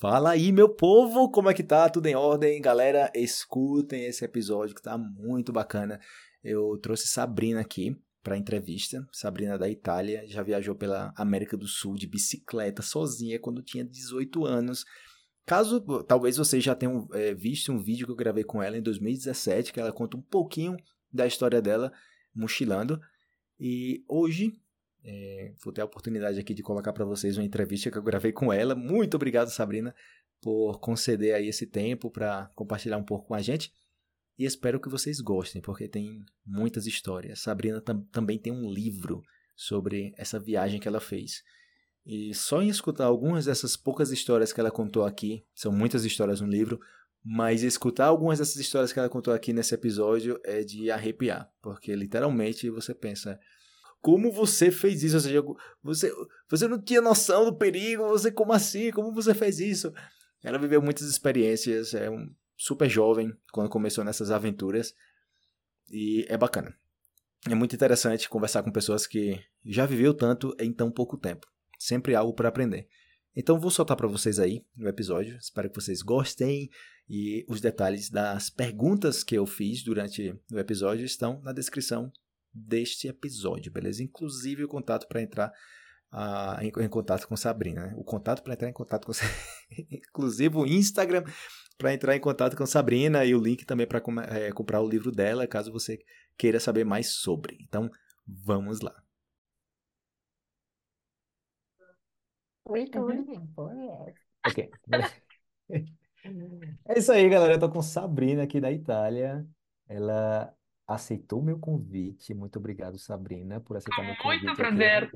Fala aí, meu povo, como é que tá? Tudo em ordem? Galera, escutem esse episódio que tá muito bacana. Eu trouxe Sabrina aqui para entrevista. Sabrina da Itália, já viajou pela América do Sul de bicicleta sozinha quando tinha 18 anos. Caso talvez vocês já tenham é, visto um vídeo que eu gravei com ela em 2017, que ela conta um pouquinho da história dela mochilando. E hoje é, vou ter a oportunidade aqui de colocar para vocês uma entrevista que eu gravei com ela. Muito obrigado, Sabrina, por conceder aí esse tempo para compartilhar um pouco com a gente. E espero que vocês gostem, porque tem muitas histórias. Sabrina tam também tem um livro sobre essa viagem que ela fez. E só em escutar algumas dessas poucas histórias que ela contou aqui, são muitas histórias no livro, mas escutar algumas dessas histórias que ela contou aqui nesse episódio é de arrepiar, porque literalmente você pensa, como você fez isso? Ou seja, você, você não tinha noção do perigo, você como assim? Como você fez isso? Ela viveu muitas experiências, é um super jovem quando começou nessas aventuras e é bacana. É muito interessante conversar com pessoas que já viveu tanto em tão pouco tempo. Sempre algo para aprender. Então vou soltar para vocês aí no episódio. Espero que vocês gostem e os detalhes das perguntas que eu fiz durante o episódio estão na descrição deste episódio, beleza? Inclusive o contato para entrar uh, em, em, contato com Sabrina, né? O contato para entrar em contato com inclusive o Instagram para entrar em contato com Sabrina e o link também para é, comprar o livro dela, caso você queira saber mais sobre. Então, vamos lá. Ok. É isso aí, galera. Eu tô com Sabrina aqui da Itália. Ela aceitou meu convite. Muito obrigado, Sabrina, por aceitar meu Muito convite prazer.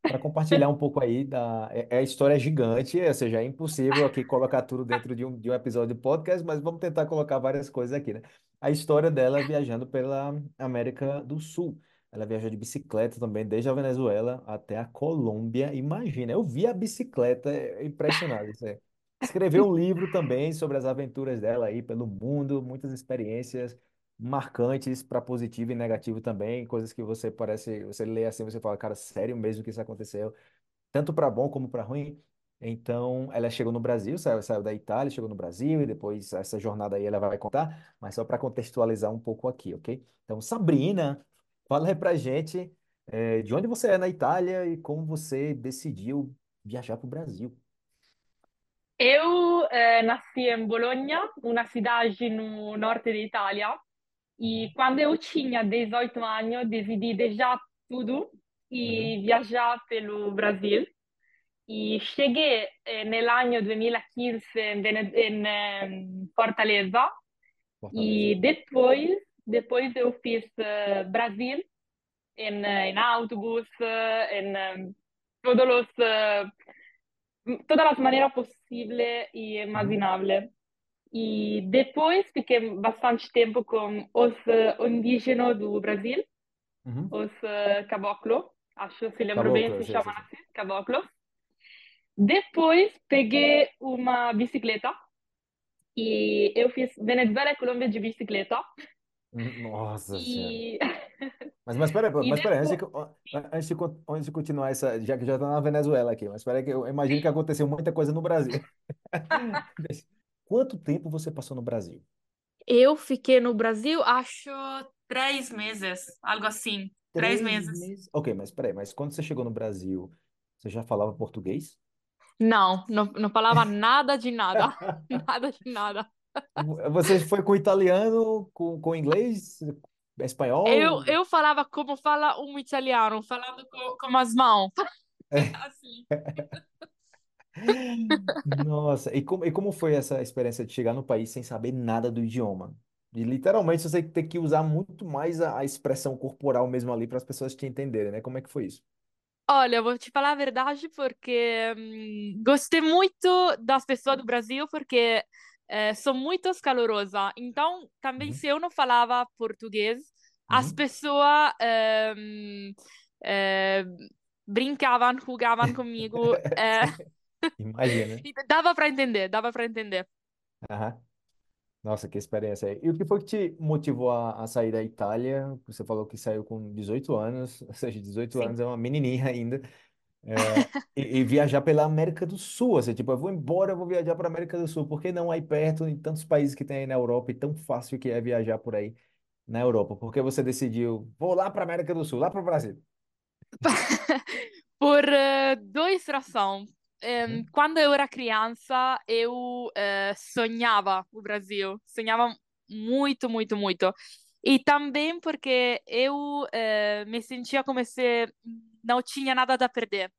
Para compartilhar um pouco aí da. É, é a história é gigante, ou seja, é impossível aqui colocar tudo dentro de um, de um episódio de podcast, mas vamos tentar colocar várias coisas aqui, né? A história dela viajando pela América do Sul. Ela viajou de bicicleta também, desde a Venezuela até a Colômbia. Imagina, eu vi a bicicleta, é impressionante isso aí. Escreveu um livro também sobre as aventuras dela aí pelo mundo, muitas experiências marcantes para positivo e negativo também, coisas que você parece, você lê assim, você fala, cara, sério mesmo que isso aconteceu, tanto para bom como para ruim. Então, ela chegou no Brasil, saiu, saiu da Itália, chegou no Brasil e depois essa jornada aí ela vai contar, mas só para contextualizar um pouco aqui, ok? Então, Sabrina, fala aí pra gente é, de onde você é na Itália e como você decidiu viajar para o Brasil. Eu eh, nasci em Bologna, uma cidade no norte da Itália, E quando eu tinha 18 anos, decidi deixar tudo e viajar pelo Brasil. E cheguei eh, nell'anno 2015 in, Fortaleza Fortaleza. e depois, depois eu fiz eh, Brasil em, em autobus, em todos los, eh, todas as maneiras possíveis e imagináveis. E depois fiquei bastante tempo com os indígenas do Brasil, Uhum. os eh, caboclo, acho se lembro bem, Caboclo, eu se chamam assim, caboclos. Depois peguei uma bicicleta e eu fiz Venezuela e Colômbia de bicicleta. Nossa Senhora. E, Mas, mas peraí, mas peraí, antes antes de, antes de continuar essa, já que já tá na Venezuela aqui, mas peraí que eu imagino que aconteceu muita coisa no Brasil. Quanto tempo você passou no Brasil? Eu fiquei no Brasil, acho, três meses, algo assim. Três Três meses. meses? Ok, mas peraí, mas quando você chegou no Brasil, você já falava português? Não, não, não falava nada de nada. Nada de nada. Você foi com italiano, com, com inglês, Eu, espanhol? eu falava como fala um italiano, falando com, com as mãos. Assim. Nossa, e como, e como foi essa experiência de chegar no país sem saber nada do idioma? E literalmente você tem que usar muito mais a, a expressão corporal mesmo ali para as pessoas te entenderem, né? Como é que foi isso? Olha, eu vou te falar a verdade porque hum, gostei muito das pessoas do Brasil porque eh, são muito calorosas. Então, também Uhum, se eu não falava português, as uhum. pessoas eh, hum, eh, brincavam, jogavam comigo. eh, Imagina. dava para entender, dava para entender. Aham. Nossa, que experiência aí. E o que foi que te motivou a, a sair da Itália? Você falou que saiu com 18 anos, ou seja, 18 Sim. anos é uma menininha ainda. É, e, e viajar pela América do Sul, assim, tipo, eu vou embora, eu vou viajar para a América do Sul, por que não aí perto, em tantos países que tem aí na Europa, e tão fácil que é viajar por aí na Europa? Por que você decidiu, vou lá para a América do Sul, lá para o Brasil? Por eh, dois razões. Uhum, quando eu era criança, eu eh, sonhava o Brasil. Sonhava muito, muito, muito. E também porque eu eh, me sentia como se não tinha nada a perder.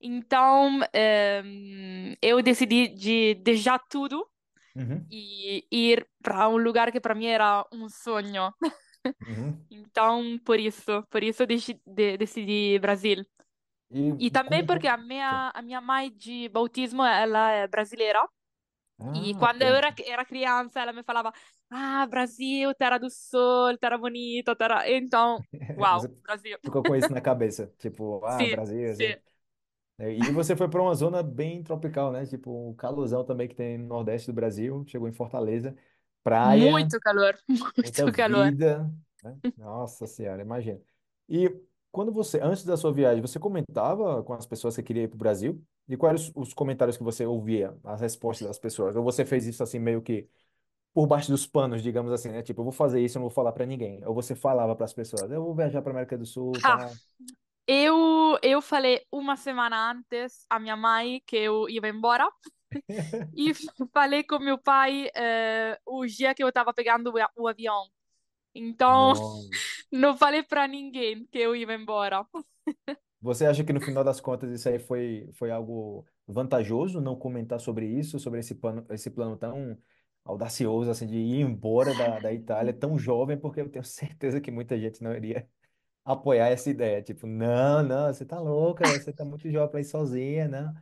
Então, em, eu decidi de deixar tudo uhum, e ir para um lugar que para mim era um sonho. uhum. Então, por isso, por isso eu deci- de- decidi Brasil. E E também porque a Sim. minha, a minha mãe de bautismo, ela é brasileira. E Ah, quando eu era, era criança, ela me falava: Ah, Brasil, terra do sol, terra bonita, terra. Então, uau, Brasil. ficou com isso na cabeça, tipo, ah, Sim, Brasil, sim. assim. É, E você foi para uma zona bem tropical, né? Tipo, o calorzão também que tem no Nordeste do Brasil, chegou em Fortaleza, praia, Muito calor, muita muito calor. vida, né? Nossa Senhora, imagina. E quando você, antes da sua viagem, você comentava com as pessoas que queriam ir para o Brasil? E quais os, os comentários que você ouvia, as respostas das pessoas? Ou você fez isso assim meio que por baixo dos panos, digamos assim, né? Tipo, eu vou fazer isso, eu não vou falar para ninguém. Ou você falava para as pessoas, eu vou viajar para América do Sul, Ah, tal. eu, eu falei uma semana antes à minha mãe que eu ia embora. E falei com meu pai eh, o dia que eu estava pegando o o avião. Então, Não. Não falei para ninguém que eu ia embora. Você acha que no final das contas isso aí foi, foi algo vantajoso não comentar sobre isso, sobre esse plano, esse plano tão audacioso assim de ir embora da, da Itália tão jovem, porque eu tenho certeza que muita gente não iria apoiar essa ideia. Tipo, não, não, você tá louca, você tá muito jovem para ir sozinha, não.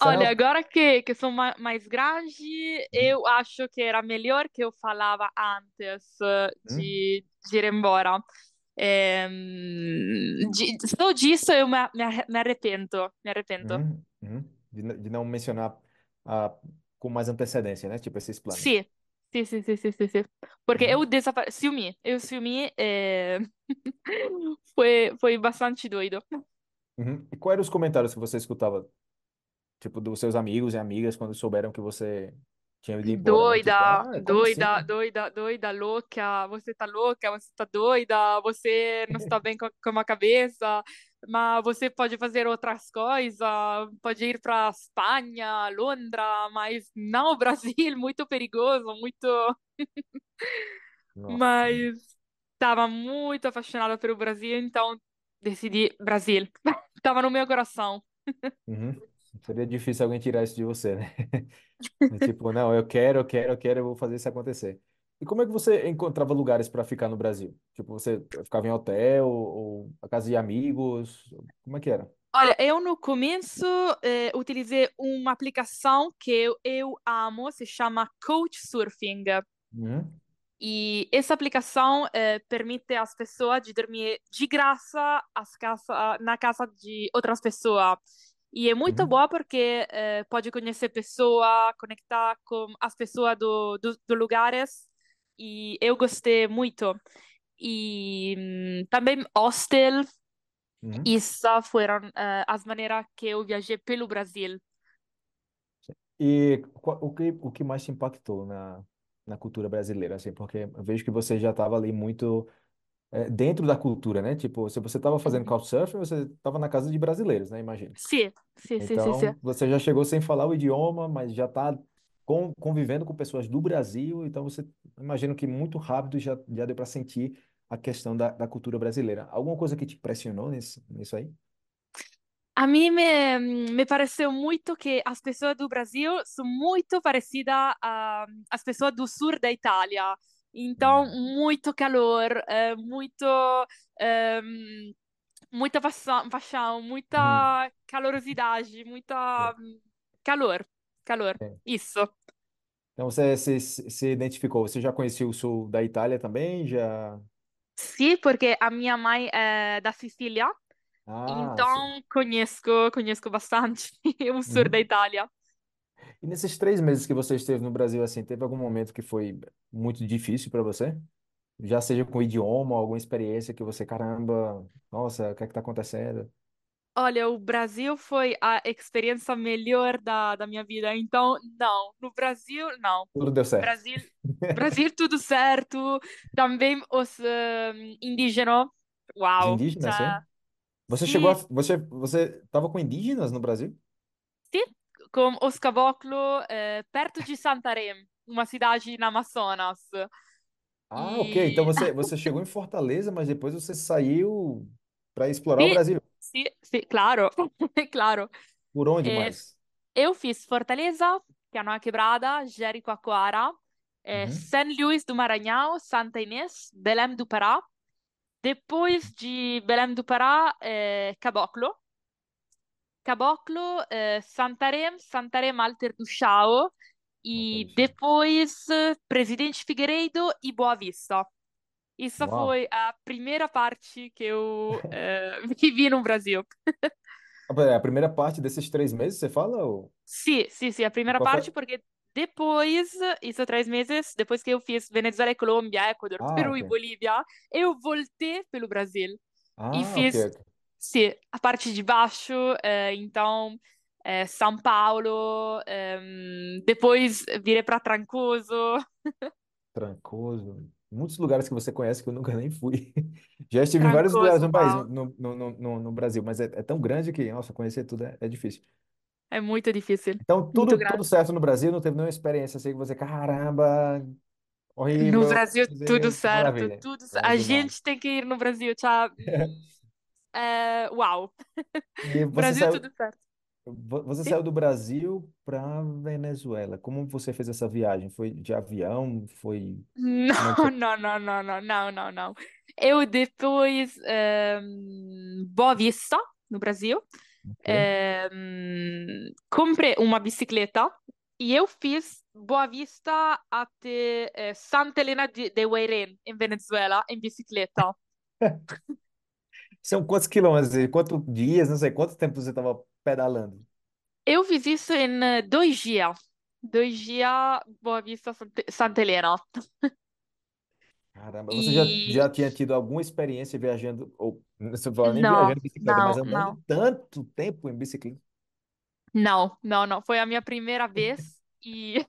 Olha, agora que, que sou ma- mais grande, eu acho que era melhor que eu falava antes eh, uhum, de, de ir embora. Ehm, de- só disso eu me, me arre- me arrependo, me arrependo. uhum, uhum. De, de não mencionar ah, com mais antecedência, né? Tipo, esses planos. Sim, sim, sim, sim, sim, sim. Porque eu Uhum, desapareci, eu eh, foi, foi bastante doido. uhum. E quais eram os comentários que você escutava tipo, dos seus amigos e amigas quando souberam que você tinha ido embora, né? Tipo, Doida, ah, como doida, assim? doida, doida, louca, você tá louca, você tá doida, você não está bem com, com a cabeça, mas você pode fazer outras coisas, pode ir para Espanha, Londres, mas não Brasil, muito perigoso, muito. Nossa. Mas estava muito apaixonada pelo Brasil, então decidi Brasil. Tava no meu coração. Uhum. Seria difícil alguém tirar isso de você, né? É Tipo, não, eu quero, eu quero, eu quero, eu vou fazer isso acontecer. E como é que você encontrava lugares para ficar no Brasil? Tipo, você ficava em hotel ou a casa de amigos? Como é que era? Olha, eu no começo eh, utilizei uma aplicação que eu, eu amo, se chama Couchsurfing. Uhum. E essa aplicação eh, permite às pessoas de dormir de graça casa, na casa de outras pessoas. E é muito Uhum. boa porque eh, pode conhecer pessoas, conectar com as pessoas do, do, do lugares. E eu gostei muito. E hum, também hostel. Uhum. Essas foram eh, as maneiras que eu viajei pelo Brasil. E o que, o que mais te impactou na, na cultura brasileira, assim? Porque eu vejo que você já estava ali muito é, dentro da cultura, né? Tipo, se você estava fazendo Uhum. couchsurfing, você estava na casa de brasileiros, né? Imagino. Sim, sim, sim, sim, sim. Então, você já chegou sem falar o idioma, mas já está convivendo com pessoas do Brasil, então você, imagino que muito rápido já, já deu para sentir a questão da, da cultura brasileira. Alguma coisa que te impressionou nisso, nisso aí? A mim me, me pareceu muito que as pessoas do Brasil são muito parecidas às pessoas do sul da Itália. Então, muito calor, eh, muito, ehm, muita paixão, paixão, hum, muita calorosidade, é, muita hum, calor, calor. é. Isso. Então você se, se identificou, você já conhecia o sul da Itália também? Já... Sim, porque a minha mãe é da Sicília, Ah, sim. então conheço, conheço bastante o sul da Uhum. Itália. E nesses três meses que você esteve no Brasil, assim, teve algum momento que foi muito difícil para você? Já seja com o idioma, alguma experiência que você, caramba, nossa, o que é que tá acontecendo? Olha, o Brasil foi a experiência melhor da, da minha vida. Então, não. No Brasil, não. Tudo deu certo. Brasil, Brasil tudo certo. Também os eh, indígenas. Os Uau. indígenas, sim? Já, Você chegou a, você, você tava com indígenas no Brasil? Com os caboclos eh, perto de Santarém, uma cidade na Amazonas. Ah, ok. Então E você, você chegou em Fortaleza, mas depois você saiu para explorar o sim, Brasil. sim, sim, claro. Claro. Por onde Eh, mais? eu fiz Fortaleza, Canoa Quebrada, Jericoacoara, eh, Uhum. São Luís do Maranhão, Santa Inês, Belém do Pará. Depois de Belém do Pará, eh, Caboclo. Caboclo, eh, Santarém, Santarém Alter do Chão. Alta E depois eh, Presidente Figueiredo e Boa Vista. Uau. foi a primeira parte que eu eh, vivi no Brasil. Ah, pera, A primeira parte desses três meses, você fala? Ou... Sim, sim, sim, a primeira Qual foi? parte, porque depois, isso três meses, depois que eu fiz Venezuela e Colômbia, Equador, Ah, Peru e ok. Bolívia, eu voltei pelo Brasil e Ah, ok, fiz, ok. Sim, a parte de baixo, eh, então, eh, São Paulo, ehm, depois virei para Trancoso. Trancoso. Muitos lugares que você conhece que eu nunca nem fui. Já estive em vários lugares Trancoso, no país, no, no, no, no, no Brasil, mas é, é tão grande que, nossa, conhecer tudo é, é difícil. é muito difícil, Então, tudo, tudo certo no Brasil, não teve nenhuma experiência assim que você, caramba, No horrível, Brasil, meu tudo certo, maravilha. tudo, a gente tem que ir no Brasil, tá? Eh, uau, Brasil, saiu, tudo certo. vo- você Sim? saiu do Brasil para Venezuela. Como você fez essa viagem? Foi de avião? Foi. Não, é foi? não, não, não, não, não, não, não. Eu depois, ehm, Boa Vista, no Brasil, Ok. ehm, comprei uma bicicleta e eu fiz Boa Vista até eh, Santa Helena de, de em Venezuela, em bicicleta. São quantos quilômetros? Quantos dias? Não sei. Quanto tempo você estava pedalando? Eu fiz isso em eh, dois dias. Dois dias, Boa Vista, Santa Santa Helena. Caramba, você já, E já tinha tido alguma experiência viajando, ou não estou falando nem não, viajando de bicicleta, mas não, andando não. tanto tempo em bicicleta? Não, não, não. Foi a minha primeira vez e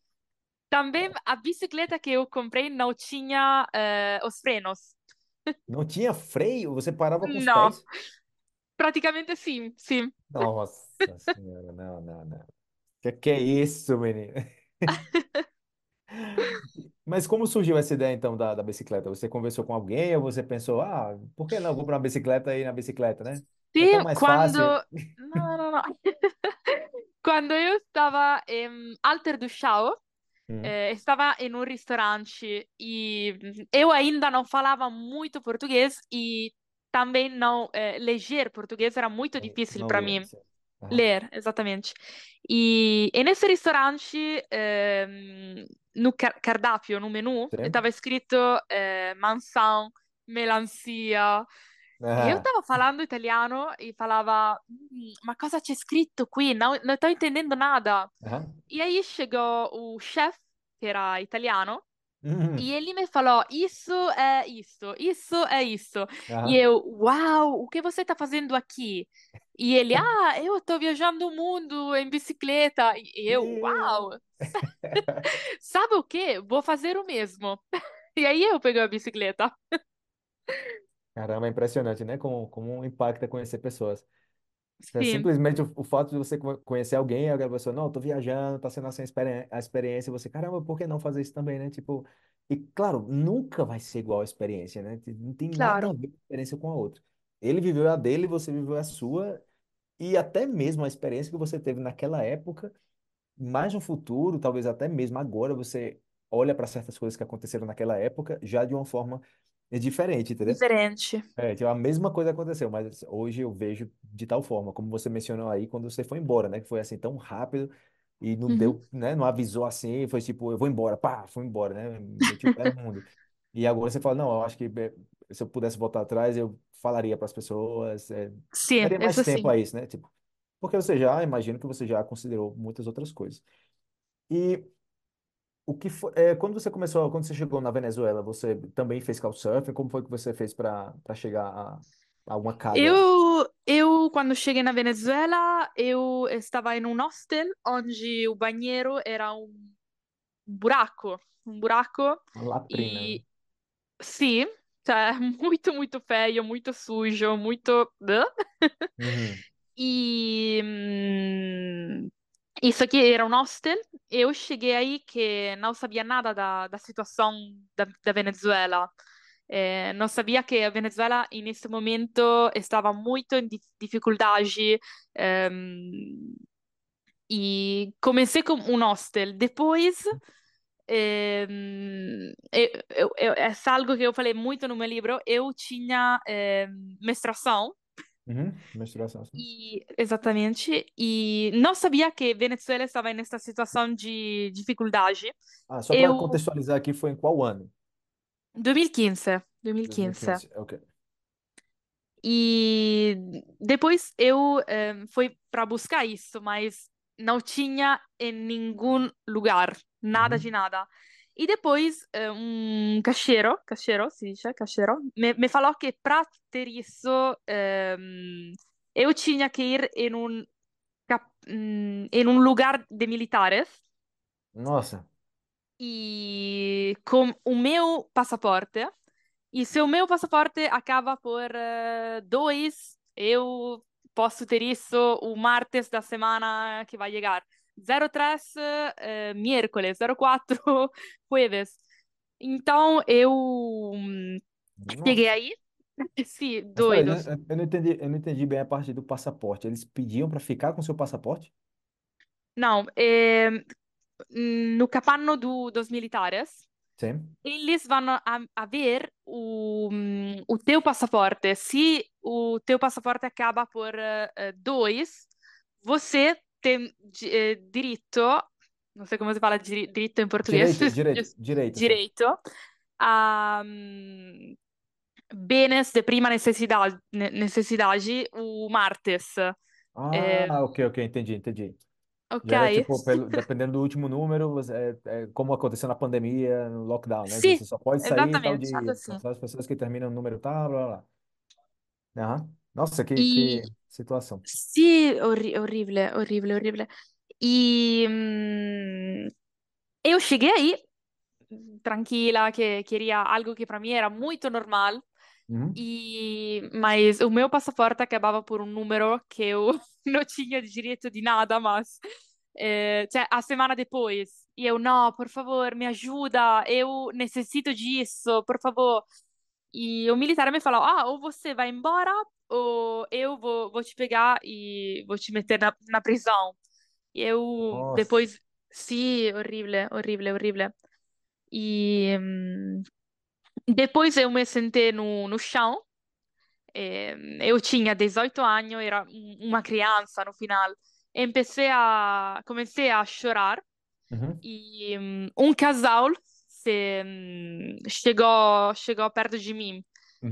também a bicicleta que eu comprei não tinha eh, os frenos. Não tinha freio? Você parava com os Não, pés? praticamente sim, sim. Nossa senhora, não, não, não. Que que é isso, menino? Mas como surgiu essa ideia então da, da bicicleta? Você conversou com alguém ou você pensou, ah, por que não? Vou comprar uma bicicleta e ir na bicicleta, né? É tão Sim, mais quando... fácil. Não, não, não. Quando eu estava em Alter do Chão, Hum, eh, estava em um restaurante e eu ainda não falava muito português e também não eh, ler português era muito difícil para mim. Aham. Ler, exatamente. E, e nesse ristorante, ehm, no car- cardápio, no menu, estava escrito eh, mansão, melancia. Eu estava falando italiano e falava, "Hum, ma cosa c'è scritto qui? Não, não estou entendendo nada. E aí chegou o chefe, que era italiano, e Hum, ele me falou: Isso é isso, isso é isso. E eu, uau, o que você está fazendo aqui? E ele, ah, eu estou viajando o mundo em bicicleta. E eu, uau, sa- sabe o quê? Vou fazer o mesmo. E aí eu peguei a bicicleta. Caramba, é impressionante, né? Como, como impacta conhecer pessoas. É Sim, simplesmente o, o fato de você co- conhecer alguém, a pessoa, não, eu tô viajando, tá sendo assim a experi- a experiência, você, caramba, por que não fazer isso também, né? Tipo, e claro, nunca vai ser igual a experiência, né? Não tem nada a claro, ver uma experiência com a outra. Ele viveu a dele, você viveu a sua, e até mesmo a experiência que você teve naquela época, mais no futuro, talvez até mesmo agora, você olha para certas coisas que aconteceram naquela época já de uma forma diferente, entendeu? diferente. É, tipo, a mesma coisa aconteceu, mas hoje eu vejo de tal forma, como você mencionou aí, quando você foi embora, né? Que foi assim tão rápido e não Uhum. deu, né? Não avisou assim, foi tipo, eu vou embora, pá, fui embora, né? Meti o pé no mundo. E agora você fala, não, eu acho que eh, se eu pudesse voltar atrás, eu falaria para as pessoas, eh, Sim, daria mais isso tempo sim. a isso, né? Tipo, porque você já, imagino que você já considerou muitas outras coisas. E o que foi, é, quando você começou, quando você chegou na Venezuela, você também fez couchsurfing? Como foi que você fez para para chegar a, a uma casa? Eu, eu quando cheguei na Venezuela, eu estava em um hostel onde o banheiro era um buraco, um buraco Uma latrina. e sim, cioè muito, muito feio, muito sujo, muito... Uhum. E hum, isso aqui era um hostel. Eu cheguei aí que não sabia nada da, da situação da, da Venezuela. Eh, não sabia que a Venezuela, nesse momento, estava muito em di- dificuldade. ehm, e comecei com um hostel. Depois, eu, eu, eu, é algo que eu falei muito no meu livro. Eu tinha ehm, menstruação. Uhum. Menstruação, sim. E, exatamente, e não sabia que Venezuela estava nessa situação de dificuldade. Ah, só para Eu, contextualizar aqui, foi em qual ano? 2015, 2015. 2015. Ok. E depois eu eh, fui para buscar isso, mas não tinha em nenhum lugar, nada de Uhum. nada. E depois eh, um caixeiro, caixeiro, se diz, caixeiro, me, me falou que para ter isso ehm, eu tinha que ir em um, hum, em um lugar de militares Nossa. e com o meu passaporte. E se o meu passaporte acaba por eh, dois, eu posso ter isso o martes da semana que vai chegar. 03, eh, miércoles, 04, jueves. Então eu hum, cheguei aí. Sim, Mas peraí, eu, doidos. eu- eu não entendi, eu não entendi bem a parte do passaporte. Eles pediam para ficar com seu passaporte? Não, eh, no capanno do, dos militares. Sim. Eles vão a, a ver o, hum, o teu passaporte. Se o teu passaporte acaba por eh, dois, você tem eh, direito, não sei como se fala direito em português, Direito, direito, direito, a hum, bens de prima necessidade, ne- necessidade o martes. Eh, Ah, ok, ok, entendi, entendi. ok? Era tipo, pelo, dependendo do último número, é, é como aconteceu na pandemia, no lockdown, né? Sim, Você só pode sair tal exatamente, dia, assim. só as pessoas que terminam no número tal, blá, blá, blá. Aham. Nossa, que, E que situação. orri- orribile, orribile, orribile. E hum, eu cheguei aí tranquila, que queria algo que para mim era muito normal, Uhum. e mas o meu passaporte acabava por um número que eu não tinha direito de nada, mas eh, cioè, a semana depois. E eu, não, por favor, me ajuda, eu necessito disso, por favor. E o militar me falou: Ah, ou você vai embora, ou eu vou, vou te pegar e vou te meter na, na prisão. E eu Nossa. depois, sim, horrível, horrível, horrível. E hum, depois eu me sentei no, no chão. eh, eu tinha 18 anos, era um- uma criança no final. Empecé a, comecei a chorar Uhum. e hum, um casal hum, chegou, chegou perto de mim.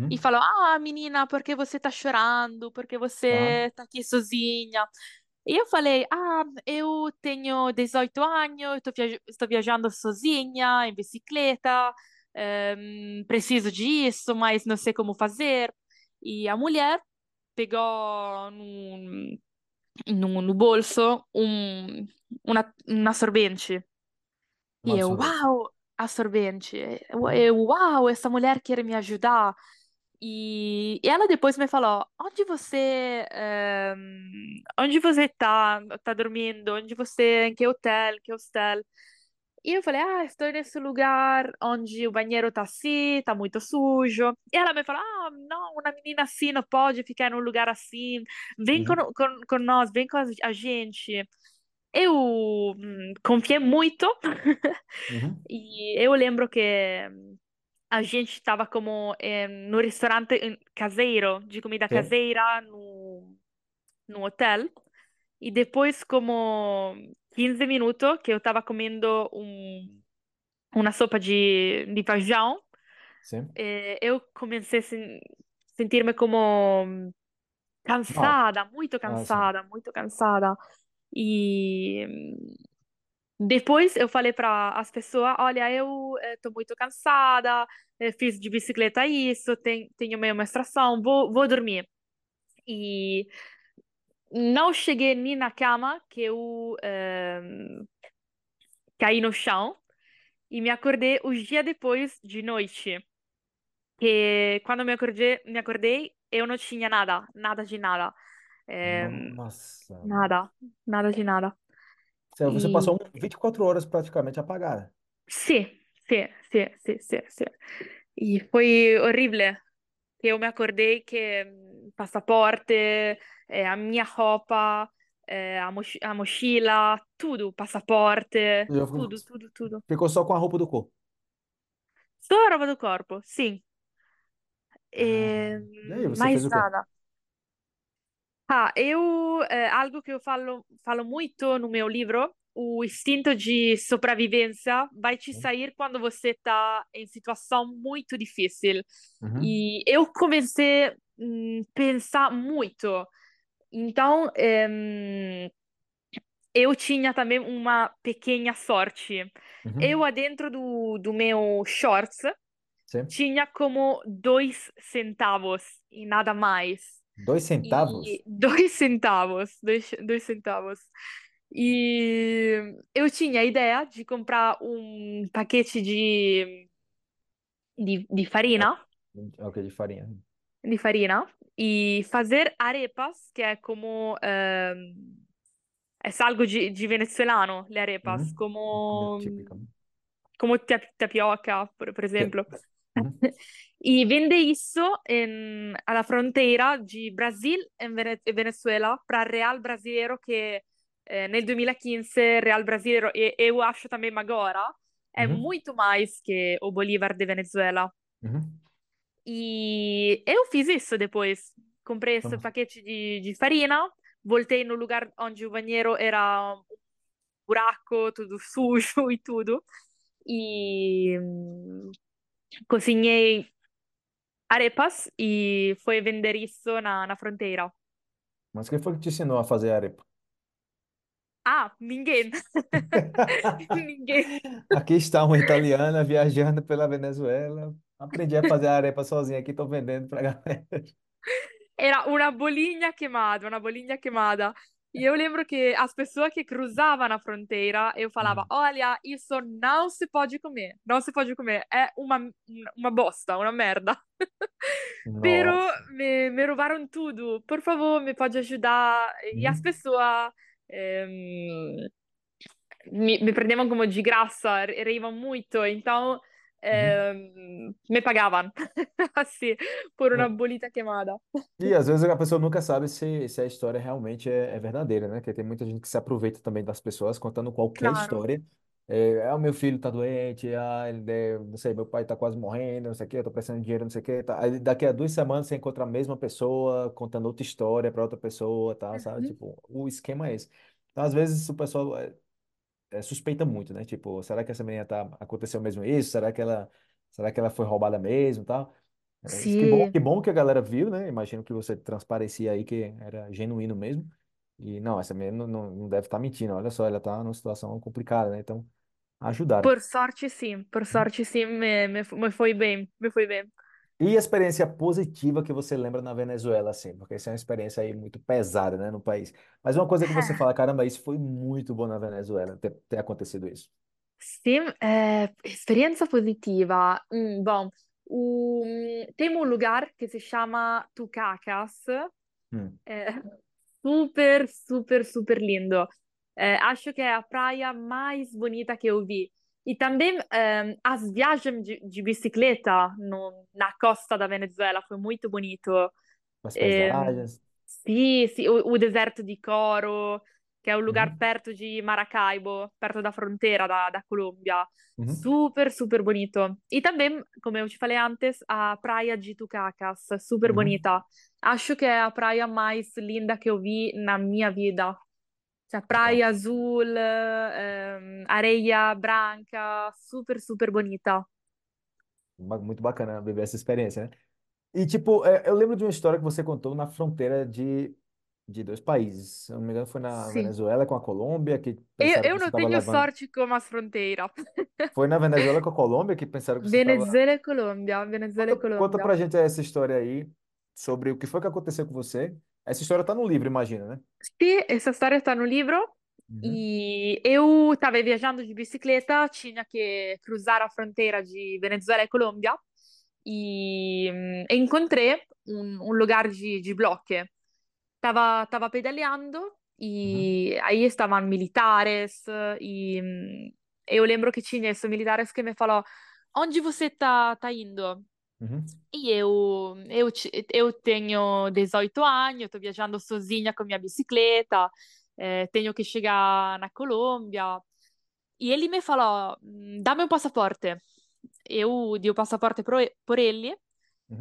E Uhum. falou: Ah, menina, por que você tá chorando? Por que você tá aqui sozinha? E eu falei: Ah, eu tenho 18 anos, tô viaj- estou viajando sozinha, em bicicleta, ehm, preciso disso, mas não sei como fazer. E a mulher pegou no, no, no bolso um, uma, um absorvente. E eu, uau, absorvente. Eu, Uhum. eu, uau, essa mulher quer me ajudar. E ela depois me falou, onde você, ehm, onde você tá, tá dormindo? Onde você, em que hotel, que hostel? E eu falei, ah, estou nesse lugar onde o banheiro tá assim, tá muito sujo. E ela me falou, ah, não, uma menina assim não pode ficar num lugar assim. Vem com, Uhum. com, com nós, vem com a gente. Eu hum, confiei muito Uhum. e eu lembro que a gente estava como eh, no restaurante eh, caseiro, de comida Sim. caseira, no, no hotel. E depois, como 15 minutos, que eu estava comendo um, uma sopa de, de feijão, eh, eu comecei a sen- sentir-me como Mal. cansada, muito Ah, cansada, muito cansada. E Depois eu falei para as pessoas, olha, eu estou muito cansada, eh, fiz de bicicleta isso, ten- tenho meio menstruação, vou, vou dormir. E não cheguei nem na cama que eu ehm, caí no chão e me acordei os dias depois de noite. Que quando me acordei, me acordei, eu não tinha nada, nada de nada. Ehm, Nossa. nada, nada de nada. Você você E passou um- 24 horas praticamente apagada. sì, sì, sì, sì, sì, sì. E foi horrível. Que eu me acordei que hum, passaporte, eh, a minha roupa, eh, a, mochi- a mochila, tudo, passaporte, Eu tudo, tudo, tudo. Ficou só com a roupa do corpo. Só a roupa do corpo, sim. Ah, E, e aí, você fez mais o quê? nada. Ah, eu, eh, algo que eu falo, falo muito no meu livro, o instinto de sobrevivência vai te sair quando você está em situação muito difícil. Uhum, E eu comecei a pensar muito. Então, eu tinha também uma pequena sorte. Eu, uhum. adentro do, do meu shorts, Sim. tinha como dois centavos e nada mais. Dois centavos? E dois centavos, dois, dois centavos. E eu tinha a ideia de comprar um paquete de, de, de farina, Ok, de farinha. de farina e fazer arepas, que é como eh, es algo de, de venezuelano, le arepas, Uhum. Como, né? como tap- tapioca, por, por exemplo. Uhum, E vende isso em- alla frontiera di Brasil e Vene- Venezuela para Real Brasileiro che eh, nel 2015 Real Brasileiro e eu acho também agora é uhum, muito mais que o Bolívar de Venezuela. uhum. E eu fiz isso depois. Comprei esse paquete de, de farina, voltei no lugar onde o banheiro era um buraco, tudo sujo e tudo. E hum, cozinhei arepas e foi vender isso na, na fronteira. Mas quem foi que te ensinou a fazer arepa? Ah, ninguém. Ninguém. Aqui está uma italiana viajando pela Venezuela. Aprendi a fazer arepa sozinha aqui, estou vendendo para galera. Era uma bolinha queimada, uma bolinha queimada. Eu lembro que as pessoas que cruzavam a fronteira, eu falava. Olha, isso não se pode comer, não se pode comer, é uma, uma bosta, uma merda. Pero me, me roubaram tudo, por favor, me pode ajudar? E as pessoas ehm, me, me prendevano come di grassa, r- riva muito, então uhum. ehm, me pagavam assim, por uma bolita queimada. E às vezes a pessoa nunca sabe se, se a história realmente é, é verdadeira, né? Porque tem muita gente que se aproveita também das pessoas contando qualquer Claro. história. É, ah, o meu filho tá doente, ah, ele, é, não sei, meu pai tá quase morrendo, não sei o quê, eu tô precisando de dinheiro, não sei o quê. Tá. Aí daqui a duas semanas você encontra a mesma pessoa contando outra história para outra pessoa, tá, sabe? Uhum. Tipo, o esquema é esse. Então, às vezes o pessoal é, suspeita muito, né? Tipo, será que essa menina tá, aconteceu mesmo isso? Será que ela, será que ela foi roubada mesmo, tal? É, que bom, Sì, que bom que a galera viu, né? Imagino que você transparecia aí que era genuíno mesmo. E não, essa menina não, não não deve estar mentindo. Olha só, ela tá numa situação complicada, né? Então, ajudaram. por sorte sim, por sorte sim, me, me, me foi bem, me foi bem. E a experiência positiva que você lembra na Venezuela, assim? Porque essa é uma experiência aí muito pesada, né, no país. Mas uma coisa que você fala, caramba, isso foi muito bom na Venezuela, ter, ter acontecido isso. Sì, eh, esperienza positiva. Mm, bom, tem um lugar que se chama Tucacas, Hum. é super, super, super lindo. É, acho que é a praia mais bonita que eu vi. E também eh, as viagens de, de bicicleta no- na costa da Venezuela foi muito bonito. As paisagens. sì, sì, o, o deserto di Coro, che è un lugar Uhum. perto di Maracaibo, perto da fronteira da, da Colômbia. Uhum. Super, super bonito. E também, como eu te falei antes, a praia de Tucacas, super Uhum. bonita. Acho que é a praia mais linda que eu vi na minha vida. Cioè, praia azul, ehm, areia branca, super, super bonita. ba- muito bacana viver essa experiência, né? E, tipo, é, eu lembro de uma história que você contou na fronteira de, de dois países. Se eu não me engano, foi na Sì. Venezuela com a Colômbia, que Eu, pensaram que eu você não estava tenho levando. sorte com as fronteiras. Foi na Venezuela com a Colômbia que pensaram que você estava. Venezuela e Colômbia, Venezuela Conta, e conta Colômbia. pra gente essa história aí, sobre o que foi que aconteceu com você Essa história tá no livro, imagina, né? Sì, essa storia está no livro. Uhum, E eu estava viajando de bicicleta, tinha que cruzar a fronteira de Venezuela e Colômbia e mm, encontrei un, un lugar de, de bloque. Estava, estava pedaleando uhum, e aí estavam militares e mm, eu lembro que tinha esse militares que me falou, onde você tá, tá indo? Uhum. E eu, eu, eu tenho 18 anos, estou viajando sozinha com minha bicicleta, eh, tenho que chegar na Colômbia. E ele me falou, "Hum, dá-me um passaporte. Eu dei o passaporte pro, por ele,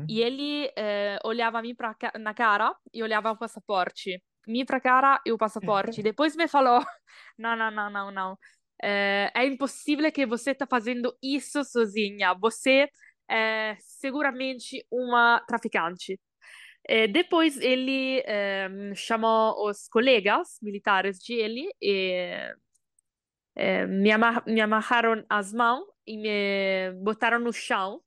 e uhum. ele eh, olhava mim pra, na cara e olhava o passaporte. Mim pra cara e o passaporte. Depois me falou, não, não, não, não, não. Eh, é impossível que você está fazendo isso sozinha. Você é seguramente uma traficante. Eh, depois ele ehm, chamou os colegas militares de ele e eh, me, amar me amarraram as mãos e me botaram no chão.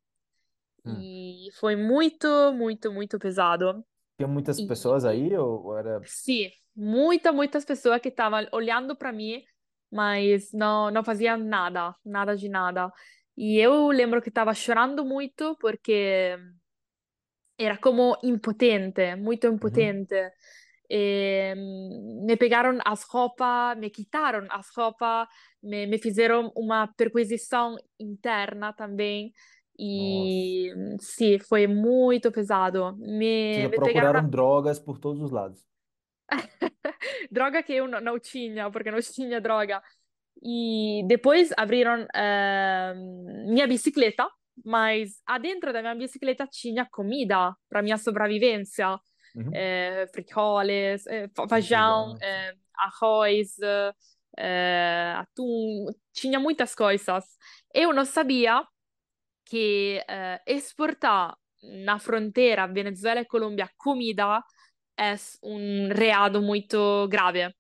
Hum. E foi muito, muito, muito pesado. Tinha muitas pessoas E aí ou ou era. sim, muitas, muitas pessoas que estavam olhando para mim, mas não, não faziam nada, nada de nada. E eu lembro que estava chorando muito porque era como impotente, muito Uhum. impotente. E, mm, me pegaram as roupas, me quitaram as roupas, me, me fizeram uma perquisição interna também. Nossa. E mm, sim, foi muito pesado. Me, me pegaram procuraram drogas por todos os lados. droga que eu não, não tinha, porque não tinha droga. E depois abriram ehm, minha bicicleta, mas adentro da minha bicicleta tinha comida para minha sobrevivência. Uhum. Eh, frijoles, eh, feijão, Legal. eh, arroz, atum, tinha muitas coisas. Eu não sabia que exportar na fronteira Venezuela e Colômbia comida é um reado muito grave.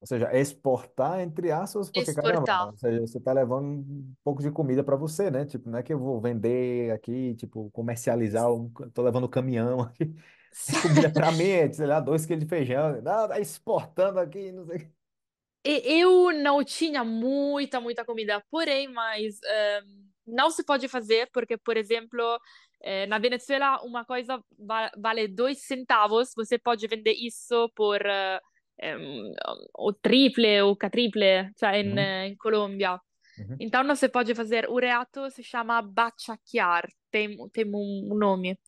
Ou seja, exportar entre aspas, porque caramba, Exportar. ou seja, você tá levando um pouco de comida para você, né? Tipo, não é que eu vou vender aqui, tipo, comercializar, um, tô levando um caminhão aqui. Comida para mim, é, sei lá, dois quilos de feijão. Tá exportando aqui, não sei. o quê. E eu não tinha muita, muita comida, porém, mas eh, não se pode fazer, porque, por exemplo, eh, na Venezuela, uma coisa va- vale dois centavos, você pode vender isso por eh, em, o triple ou quadruple, cioè in, Uhum, Colômbia. uhum, Então, não se pode fazer. O reato se chama bachaquear, tem, tem um um nome.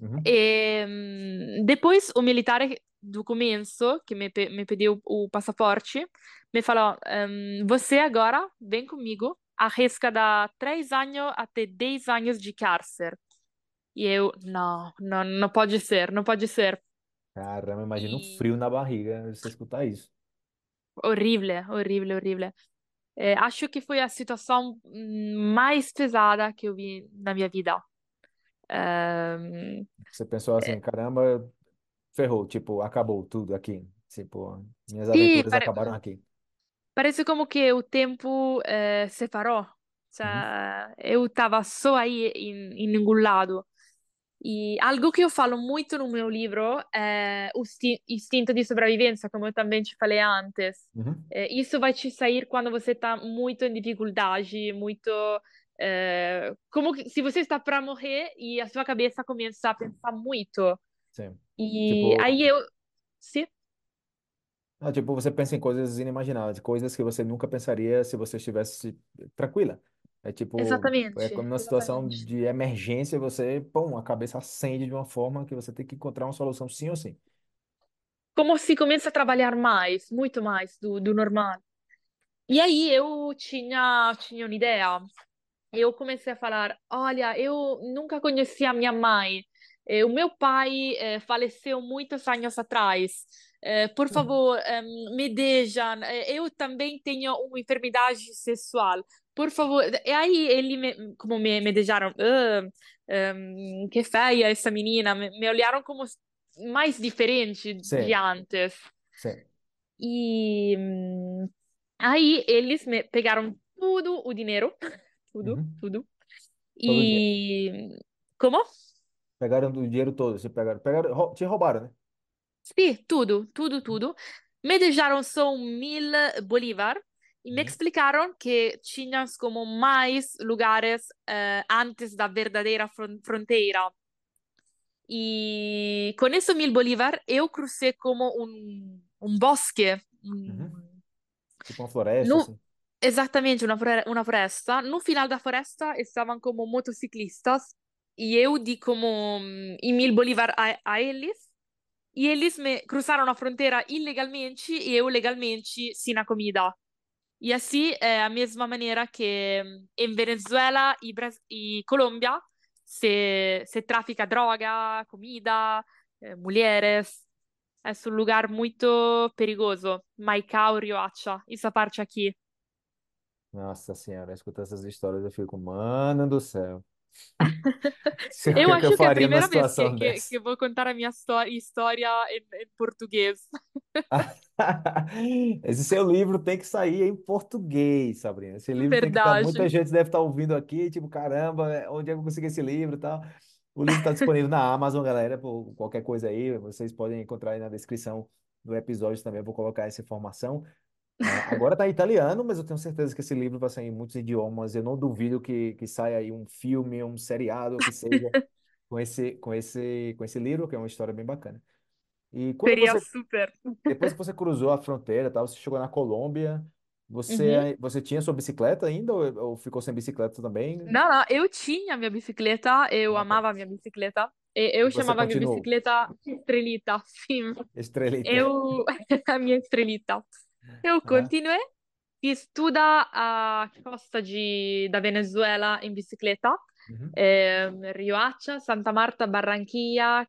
uhum. E, hum, depois o militare do começo, que me, me pediu o passaporte, me falou: ehm, Você agora vem comigo, arrisca da 3 anos até 10 anos de cárcere. E eu, não, não, não pode ser, não pode ser. Caramba, imagina um E frio na barriga você escutar isso. horrível, horrível, horrível. É, acho que foi a situação mais pesada que eu vi na minha vida. Você pensou assim, caramba, ferrou, tipo, acabou tudo aqui. Tipo, minhas Sì, aventuras pare- acabaram aqui. parece como que o tempo eh, separou. Uhum, Cioè, eu estava só aí em, em nenhum lado. E algo que eu falo muito no meu livro é o sti- instinto de sobrevivência, como eu também te falei antes. uhum. Eh, isso vai te sair quando você está muito em dificuldade, muito. eh, como que- se você está para morrer e a sua cabeça começa a pensar muito. Sim. E Tipo, aí eu. Sim, Ah, tipo, você pensa em coisas inimagináveis, coisas que você nunca pensaria se você estivesse tranquila. É tipo, é exatamente, como numa situação exatamente. de emergência, você, pum, a cabeça acende de uma forma que você tem que encontrar uma solução sim ou sim. como se começa a trabalhar mais, muito mais do, do normal. E aí eu tinha, tinha uma ideia. Eu comecei a falar: Olha, eu nunca conheci a minha mãe. Eh, O meu pai eh, faleceu muitos anos atrás. Eh, Por favor, eh, me deixam. Eh, Eu também tenho uma enfermidade sexual. Por favor. E aí ele me, como me, me deixaram, "Ah, ehm, que feia essa menina. Me, me olharam como mais diferente de Sim, antes. sim. E aí eles me pegaram tudo o dinheiro, tudo, Uhum. tudo. Todo o dinheiro. E como? Pegaram o dinheiro todo, se pegaram, pegaram, rou- te roubaram, né? Sí, tudo, tudo, tudo. Me dejaron só mil bolívar y me Uhum. explicaron que tinhas como mais lugares eh, antes da verdadeira fron- fronteira. E com isso mil bolívar eu crucei como um, um bosque, um- Uhum. Tipo uma floresta, No- assim. Exatamente, uma, flore- uma floresta. No final da floresta estavam como motociclistas e eu di como hum, em mil bolívar a, a eles e eles me cruzaram a fronteira ilegalmente e eu legalmente sem a comida. E assim é a mesma maneira que hum, em Venezuela e, Bras e Colômbia se, se trafica droga, comida, eh, mulheres. É um lugar muito perigoso. Maicao, Riohacha, essa parte aqui. Nossa senhora, escutar essas histórias eu fico, mano do céu. Eu é que eu acho que é a primeira vez que, que, que vou contar a minha histó- história em, em português. Esse seu livro tem que sair em português, Sabrina. Esse livro tem que estar. Muita Verdade. gente deve estar ouvindo aqui, tipo, caramba, é, onde é que eu consegui esse livro e tal? O livro está disponível na Amazon, galera, por qualquer coisa aí. Vocês podem encontrar aí na descrição do episódio também. Eu vou colocar essa informação. Ah, agora está em italiano, mas eu tenho certeza que esse livro vai sair em muitos idiomas. Eu não duvido que, que saia aí um filme, um seriado, o que seja, com esse, com esse, com esse livro, que é uma história bem bacana. E quando Seria você super. depois que você cruzou a fronteira, tá? Você chegou na Colômbia. Você, Uhum. você tinha sua bicicleta ainda ou, ou ficou sem bicicleta também? Não, não, eu tinha minha bicicleta, eu Ah, tá. amava minha bicicleta. E eu Você chamava minha continuou. bicicleta Estrelita, sim. Estrelita. Eu, a minha Estrelita. Eu Ah, continuei, fiz toda a costa de, da Venezuela em bicicleta. uhum. eh, Riohacha, Santa Marta, Barranquilla,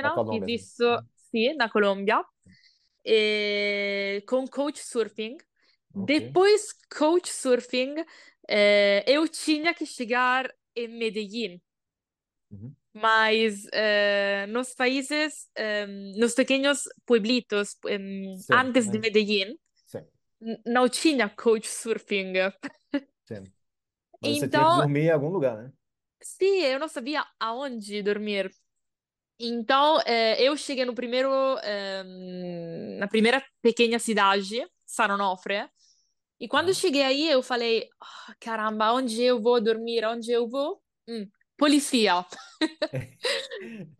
Na Cartagena, fiz Colômbia, assim. isso, sì, na Colômbia, e com coach surfing. Ok. Depois coach surfing, eh, eu tinha que chegar em Medellín, Uhum. Mas eh, nos países, em, nos pequenos pueblitos, em, Sim, antes de mas- Medellín, sim, não tinha coach surfing. sim. Mas você tinha que Então, dormir em algum lugar, né? Sim, eu não sabia aonde dormir. Então, eh, eu cheguei no primeiro, ehm, na primeira pequena cidade, San Onofre, e quando cheguei aí, eu falei, "Ah, caramba, onde eu vou dormir? Onde eu vou? Hum, polícia.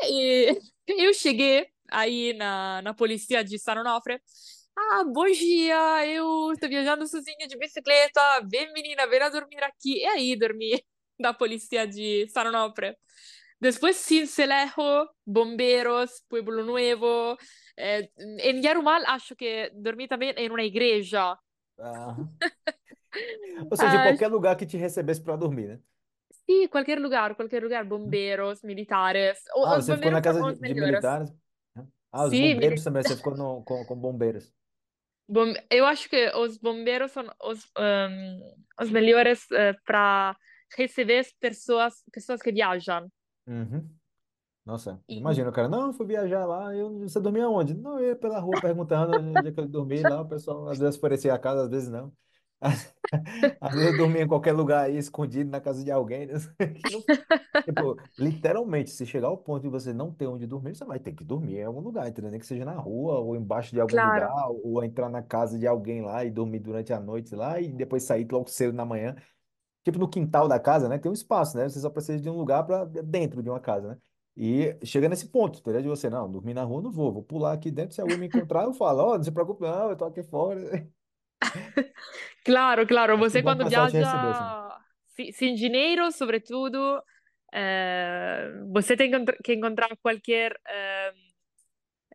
E eu cheguei aí na, na polícia de San Onofre. Ah, bom dia, eu estou viajando sozinha de bicicleta. Vem, menina, vem a dormir aqui. E aí, dormi da polícia de San Onofre. Depois, Sincelejo, Bombeiros, Pueblo Nuevo. Eh, em Yarumal, acho que dormi também em uma igreja. Ah. Ou seja, Ah, qualquer lugar que te recebesse para dormir, né? Sí, cualquier lugar, cualquier lugar. Bombeiros, militares. O- Ah, os você ficou na casa de, de militares? Ah, os Sim, bombeiros também. Você ficou no, com, com bombeiros. Bom, eu acho que os bombeiros são os, um, os melhores para receber as pessoas, pessoas que viajam. Uhum. Nossa, E, imagina o cara, não, eu fui viajar lá, eu, você dormia onde? Não, eu ia pela rua perguntando onde é que eu dormi lá, o pessoal às vezes oferecia a casa, às vezes não. Às vezes eu dormia em qualquer lugar aí, escondido na casa de alguém. né? Que não- Tipo, literalmente, se chegar ao ponto de você não ter onde dormir, você vai ter que dormir em algum lugar, entendeu? Nem que seja na rua, ou embaixo de algum claro, lugar, ou entrar na casa de alguém lá e dormir durante a noite lá, e depois sair logo cedo na manhã. Tipo no quintal da casa, né? Tem um espaço, né? Você só precisa de um lugar para dentro de uma casa, né? E chega nesse ponto, entendeu? De você, não, dormir na rua eu não vou, vou pular aqui dentro, se alguém me encontrar, eu falo, ó, não se preocupe, não, eu tô aqui fora. claro, claro. Você o quando viaja se- sem dinheiro, sobretudo, eh, você tem que encontr- que encontrar qualquer, eh,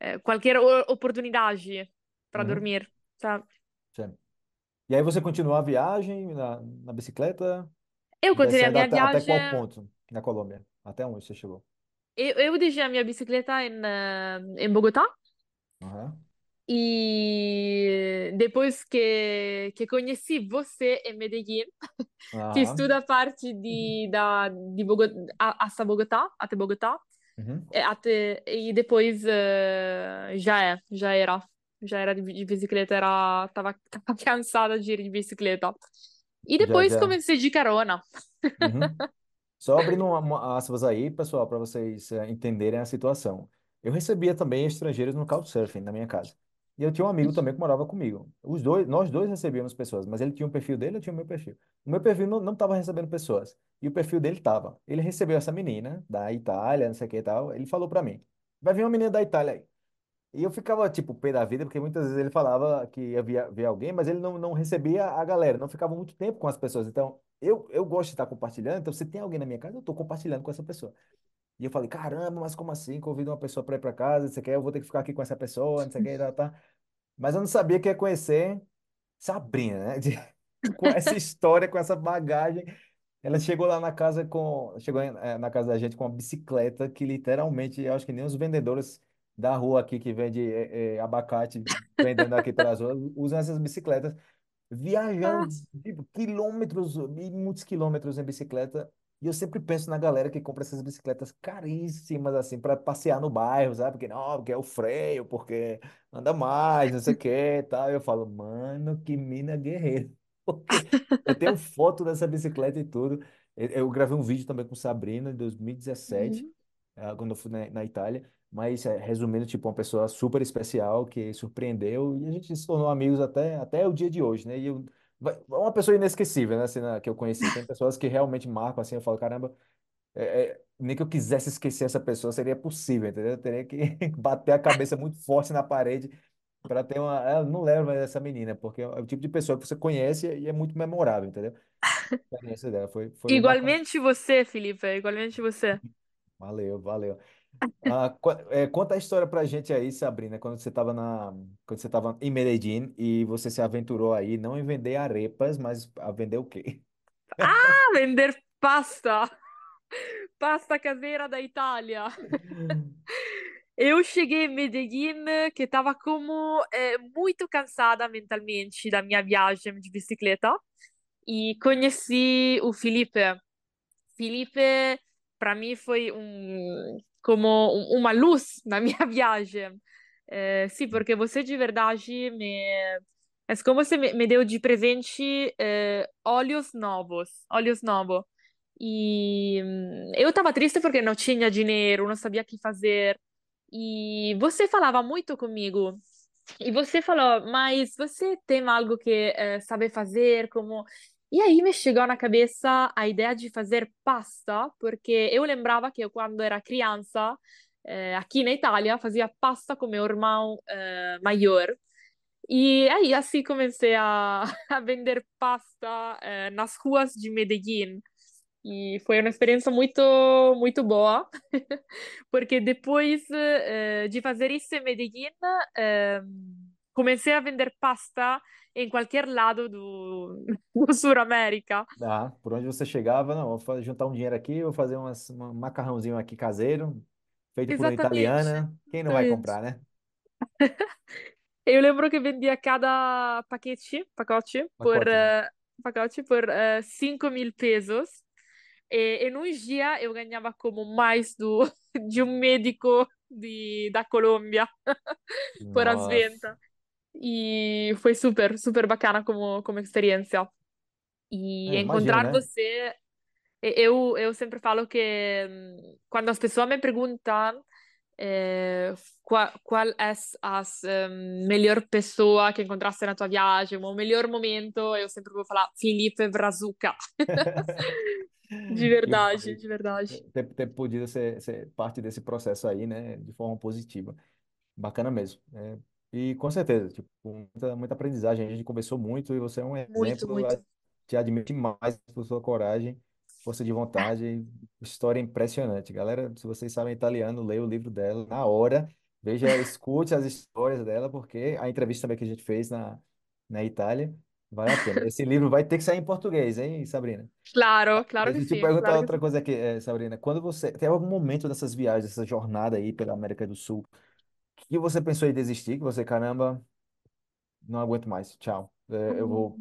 eh, qualquer oportunidade para Uhum, dormir, sabe? sim. E aí você continuou a viagem na, na bicicleta, Eu continuei a minha até, até qual viagem. ponto na Colômbia? Até onde você chegou? Eu, eu deixei a minha bicicleta em, em Bogotá. Aham. E depois que, que conheci você em Medellín, fiz Aham. toda a parte de, da, de Bogotá, até Bogotá, até Bogotá, Uhum. e, até, e depois eh, já é, já era, já era de, de bicicleta, era, tava, tava cansada de ir de bicicleta. E Já, depois já. comecei de carona. Uhum. Só abrindo uma, uma aspas aí, pessoal, para vocês eh, entenderem a situação. eu recebia também estrangeiros no Couchsurfing na minha casa. E eu tinha um amigo também que morava comigo. Os dois, nós dois recebíamos pessoas, mas ele tinha um perfil dele, eu tinha o meu perfil. O meu perfil não estava recebendo pessoas, e o perfil dele estava. Ele recebeu essa menina da Itália, não sei o que e tal. Ele falou para mim: vai vir uma menina da Itália aí. E eu ficava, tipo, pé da vida, porque muitas vezes ele falava que ia ver, ver alguém, mas ele não, não recebia a galera, não ficava muito tempo com as pessoas. Então, eu, eu gosto de estar compartilhando, então se tem alguém na minha casa, eu estou compartilhando com essa pessoa. E eu falei, caramba, mas como assim? Convido uma pessoa para ir para casa, você quer, eu vou ter que ficar aqui com essa pessoa, não sei o que, tá, tá. Mas eu não sabia que ia conhecer Sabrina, né? De- com essa história, com essa bagagem. Ela chegou lá na casa com, chegou eh, na casa da gente com uma bicicleta que literalmente, eu acho que nem os vendedores da rua aqui que vende eh, eh, abacate vendendo aqui pelas ruas usam essas bicicletas Ah, viajando tipo, quilômetros e muitos quilômetros em bicicleta. E eu sempre penso na galera que compra essas bicicletas caríssimas, assim, para passear no bairro, sabe? Porque não, porque é o freio, porque anda mais, não sei o que e tal. Eu falo, mano, que mina guerreira. Porque eu tenho foto dessa bicicleta e tudo. Eu eu gravei um vídeo também com Sabrina em 2017, uhum. ah, quando eu fui na, na Itália. Mas, é, resumindo, tipo, uma pessoa super especial que surpreendeu e a gente se tornou amigos até, até o dia de hoje, né? E eu, uma pessoa inesquecível, né? Assim, na- que eu conheci. Tem pessoas que realmente marcam, assim, eu falo, caramba, é, é, nem que eu quisesse esquecer essa pessoa, seria possível, entendeu? Eu teria que bater a cabeça muito forte na parede para ter uma... Eu não lembro mais dessa menina, porque é o tipo de pessoa que você conhece e é muito memorável, entendeu? A experiência dela foi, foi bem bacana. Igualmente você, Felipe, igualmente você. Valeu, valeu. Ah, é, conta a história pra gente aí, Sabrina, quando você estava na, quando você estava em Medellín e você se aventurou aí, não em vender arepas, mas a vender o quê? Ah, vender pasta, pasta caseira da Itália. Eu cheguei em Medellín, que estava como eh, muito cansada mentalmente da minha viagem de bicicleta, e conheci o Felipe. Felipe, para mim, foi um, como um- uma luz na minha viagem. Eh, sim, porque você de verdade me. É como se me, deu de presente eh, olhos novos, olhos novos. E hum, eu estava triste porque não tinha dinheiro, não sabia o que fazer. E você falava muito comigo. E você falou, mas você tem algo que eh, sabe fazer? Como... E aí me chegou na cabeça a ideia de fazer pasta, porque eu lembrava que eu, quando era criança, eh, aqui na Itália, fazia pasta com meu irmão eh, maior. E aí assim comecei a, a vender pasta eh, nas ruas de Medellín. E foi uma experiência muito, muito boa, porque depois eh, de fazer isso em Medellín, eh, comecei a vender pasta em qualquer lado do, do Sul América. Ah, por onde você chegava, não, vou juntar um dinheiro aqui, vou fazer umas, um macarrãozinho aqui caseiro, feito por uma Exatamente, italiana, quem não vai exatamente. comprar, né? Eu lembro que vendia cada paquete, pacote por, eh, pacote por uh, 5 mil pesos. E, em um dia eu ganhava como mais do, de um médico de, da Colômbia por as Nossa. E foi super, super bacana como, como experiência. E É, imagino, encontrar né? você, eu, eu sempre falo que hum, quando as pessoas me perguntam eh, qual, qual é a hum, melhor pessoa que encontraste na tua viagem, o melhor momento, eu sempre vou falar Felipe Brazuca. De verdade, de verdade. ter, ter podido ser, ser parte desse processo aí, né, de forma positiva. Bacana mesmo. É, e com certeza, tipo, muita, muita aprendizagem. A gente conversou muito e você é um Muito, exemplo. muito. Te admiro demais por sua coragem, força de vontade, história impressionante. Galera, se vocês sabem italiano, leia o livro dela na hora. Veja, escute as histórias dela, porque a entrevista também que a gente fez na, na Itália vale a pena. Esse livro vai ter que sair em português, hein, Sabrina? Claro, claro que Deixa eu te sim, perguntar claro outra sim. coisa aqui, eh, Sabrina. Quando você tem algum momento dessas viagens, dessa jornada aí pela América do Sul, que você pensou em desistir, que você, caramba, não aguento mais, tchau. Eh, eu vou.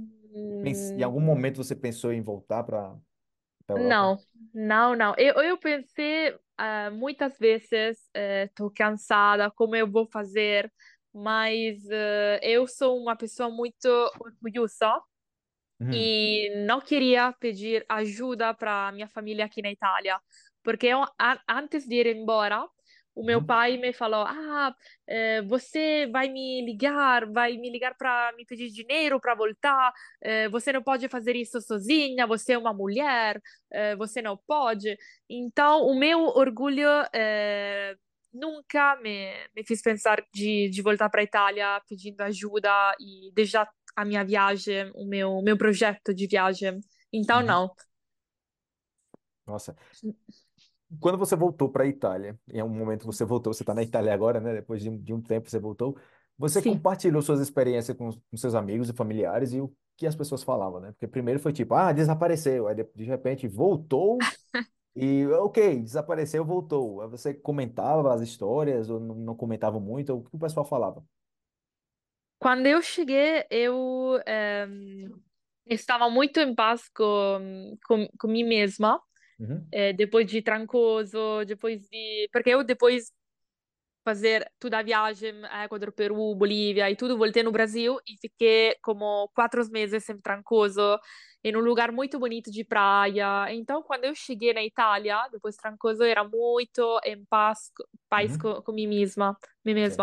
Em algum momento você pensou em voltar para Europa? Não, não, não. Eu, eu pensei ah, muitas vezes, estou cansada, como eu vou fazer? Mas eh, eu sou uma pessoa muito orgulhosa Uhum. e não queria pedir ajuda para minha família aqui na Itália, porque eu, a- antes de ir embora, o meu Uhum. pai me falou: Ah, eh, você vai me ligar, vai me ligar para me pedir dinheiro para voltar. eh, você não pode fazer isso sozinha, você é uma mulher, eh, você não pode. Então, o meu orgulho nunca me, me fez pensar de, de voltar para a Itália pedindo ajuda e deixar a minha viagem, o meu, meu projeto de viagem. Então, Uhum. não. Nossa. Quando você voltou para a Itália, em um momento você voltou, você está na Itália agora, né? Depois de um, de um tempo você voltou, você Sim. compartilhou suas experiências com, com seus amigos e familiares e o que as pessoas falavam, né? Porque primeiro foi tipo, ah, desapareceu, aí de, de repente voltou e, ok, desapareceu, voltou. Aí você comentava as histórias ou não, não comentava muito, ou o que o pessoal falava? Quando eu cheguei, eu ehm, estava muito em paz com, com, com mim mesma, Uhum, eh, depois de Trancoso, depois de... Porque eu depois fazer toda a viagem, Equador, Peru, Bolívia e tudo, voltei no Brasil e fiquei como quatro meses em Trancoso, em um lugar muito bonito de praia. Então, quando eu cheguei na Itália, depois de Trancoso, era muito em paz, paz uhum, com, com mim mesma, mim sim.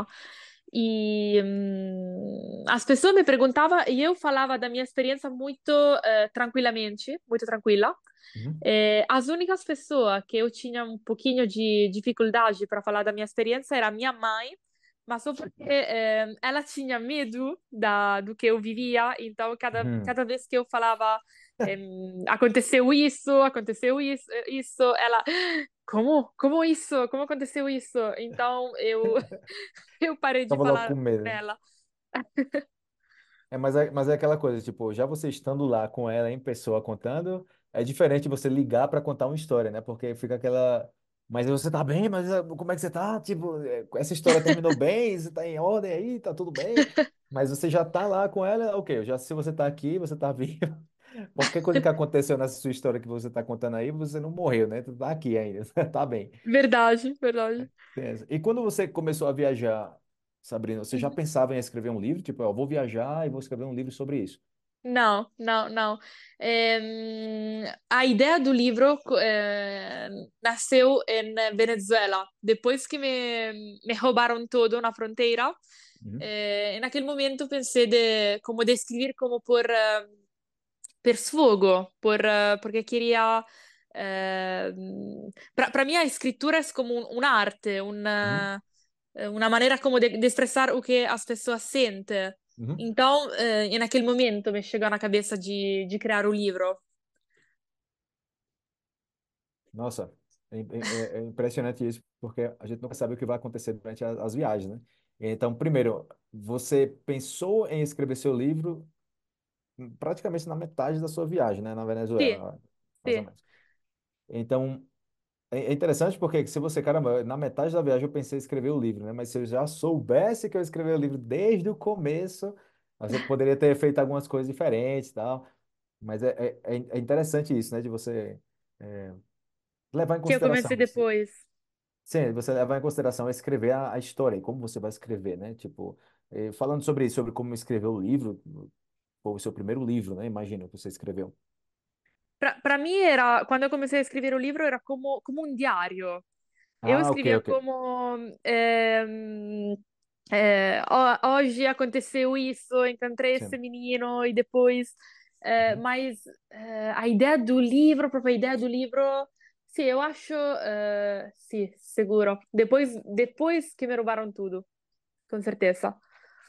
E hum, as pessoas me perguntavam e eu falava da minha experiência muito eh, tranquilamente, muito tranquila. Uhum, Eh, as únicas pessoas que eu tinha um pouquinho de dificuldade para falar da minha experiência era minha mãe, mas só porque eh, ela tinha medo da, do que eu vivia, então cada, uhum. cada vez que eu falava aconteceu isso, aconteceu isso, isso, ela, como? Como isso? Como aconteceu isso? Então eu eu parei de Tava falar com medo. ela. É, mas é, mas é aquela coisa, tipo, já você estando lá com ela em pessoa contando, é diferente você ligar para contar uma história, né? Porque fica aquela. Mas você tá bem? Mas eh, como é que você tá? Tipo, eh, essa história terminou bem? Você tá em ordem aí? Tá tudo bem? Mas você já tá lá com ela, ok, já se você tá aqui, você tá vivo. Qualquer coisa que aconteceu nessa sua história que você tá contando aí, você não morreu, né? Tu tá aqui ainda, tá bem. Verdade, verdade. E quando você começou a viajar, Sabrina, você já Uhum. pensava em escrever um livro? Tipo, eu vou viajar e vou escrever um livro sobre isso. Não, não, não. Ehm, a ideia do livro eh, nasceu em Venezuela. Depois que me, me roubaram todo na fronteira, Uhum, eh, naquele momento pensei de como descrever como por eh, per sfogo, por, eh, porque queria para mim a escritura é como un- un'arte, uhum, una, una maneira como de, de expressar o que as pessoas sentem. uhum. Então, eh, naquele momento me chegou na cabeça de, de criar o livro. Nossa, é impressionante isso, porque a gente nunca sabe o que vai acontecer durante as, as viagens, né? Então, primeiro, você pensou em escrever seu livro praticamente na metade da sua viagem, né? Na Venezuela, menos. Então, É é interessante porque se você, caramba, na metade da viagem eu pensei em escrever o livro, né? Mas se eu já soubesse que eu escrevi o livro desde o começo, você poderia ter feito algumas coisas diferentes e tal. Mas é, é, é interessante isso, né? De você é, levar em Que eu comecei consideração. Depois. Sim, você levar em consideração escrever a, a história e como você vai escrever, né? Tipo, eh, falando sobre isso, sobre como escrever o livro, foi o seu primeiro livro, né? Imagina que você escreveu. Para mim era, quando eu comecei a escrever o livro, era como, como um diário. Eu Ah, ok, escrevia ok. como ehm, eh, "Ho- hoje aconteceu isso, encontrei esse Sim. menino e depois, Uhum. mas eh, a ideia do livro, a própria ideia do livro, sim, eu acho, sim, seguro. Depois, depois que me roubaram tudo, com certeza.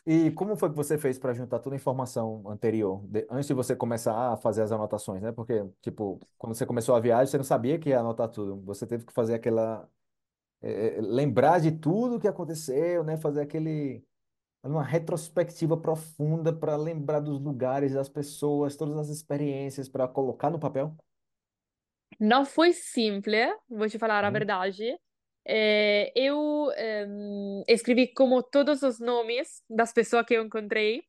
E como foi que você fez para juntar toda a informação anterior, de- antes de você começar a fazer as anotações, né? Porque, tipo, quando você começou a viagem, você não sabia que ia anotar tudo. Você teve que fazer aquela, eh, eh, lembrar de tudo que aconteceu, né? Fazer aquele, uma retrospectiva profunda para lembrar dos lugares, das pessoas, todas as experiências para colocar no papel. Não foi simples, vou te falar a Uhum, verdade. Eh, eu escrevi como todos os nomes das pessoas que eu encontrei,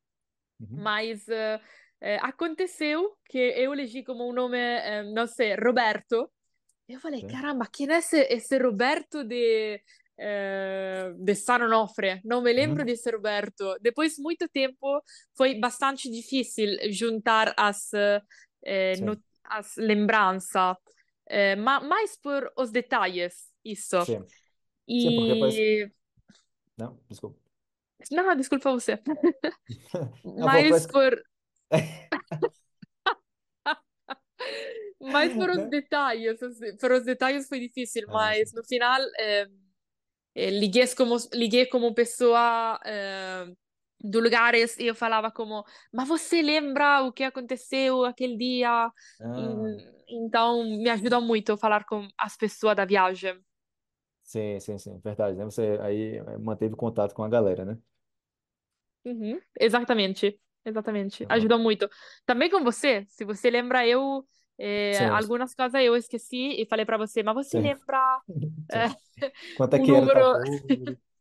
uhum, mas eh, eh, aconteceu que eu elegi como um nome, eh, não sei, Roberto. Eu falei, sim, caramba, quem é esse, esse Roberto de, de San Onofre? Não me lembro uhum, desse Roberto. Depois de muito tempo, foi bastante difícil juntar as, no- as lembranças, eh, ma mais por os detalhes, isso. sim. Sim, porque parece... E. Não, desculpa. Não, desculpa você. Não, falou, Mas por. Mas por os Né? detalhes, por os detalhes foi difícil, Ah, mas no final eh, eh, liguei como, liguei como pessoa eh, do lugares e eu falava como, mas você lembra o que aconteceu aquele dia? Ah, E- então me ajuda muito a falar com as pessoas da viagem. Sim, sim, sim, verdade, né? Você aí eh, manteve contato com a galera, né? Uhum, exatamente, exatamente. Ajuda muito. Também com você, se você lembra, eu eh, Sim, algumas coisas eu esqueci e falei para você, mas você sim, lembra eh, sim. Quanto é o que era tal número? coisa?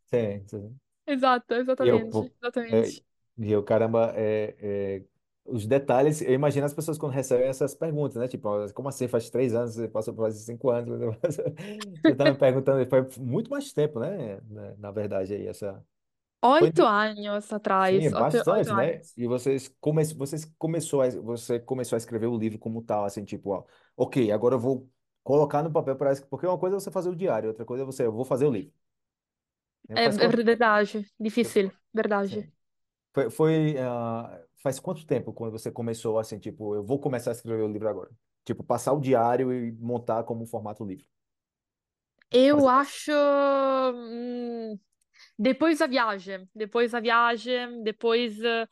Sim, sim. Exato, E eu, exatamente, pô, é, exatamente. e eu, caramba, é, é, os detalhes, eu imagino as pessoas quando recebem essas perguntas, né? Tipo, "Ah, como assim, faz três anos, você passou por quase cinco anos, você tá me perguntando, foi muito mais tempo, né? Na, verdade, aí, essa... Foi, Oito anos atrás, oito, oito bastante, né? anos. E vocês, come, vocês começou a, você começou a escrever o livro como tal, assim, tipo, ó, ok, agora eu vou colocar no papel, para porque uma coisa é você fazer o diário, outra coisa é você, eu vou fazer o livro. né? É, Faz é quanto... verdade, difícil, verdade. Sim. Foi, foi, ah, faz quanto tempo quando você começou assim, tipo, eu vou começar a escrever o livro agora? Tipo, passar o diário e montar como um formato livro. Eu acho, hum, depois da viagem, depois da viagem, depois eh,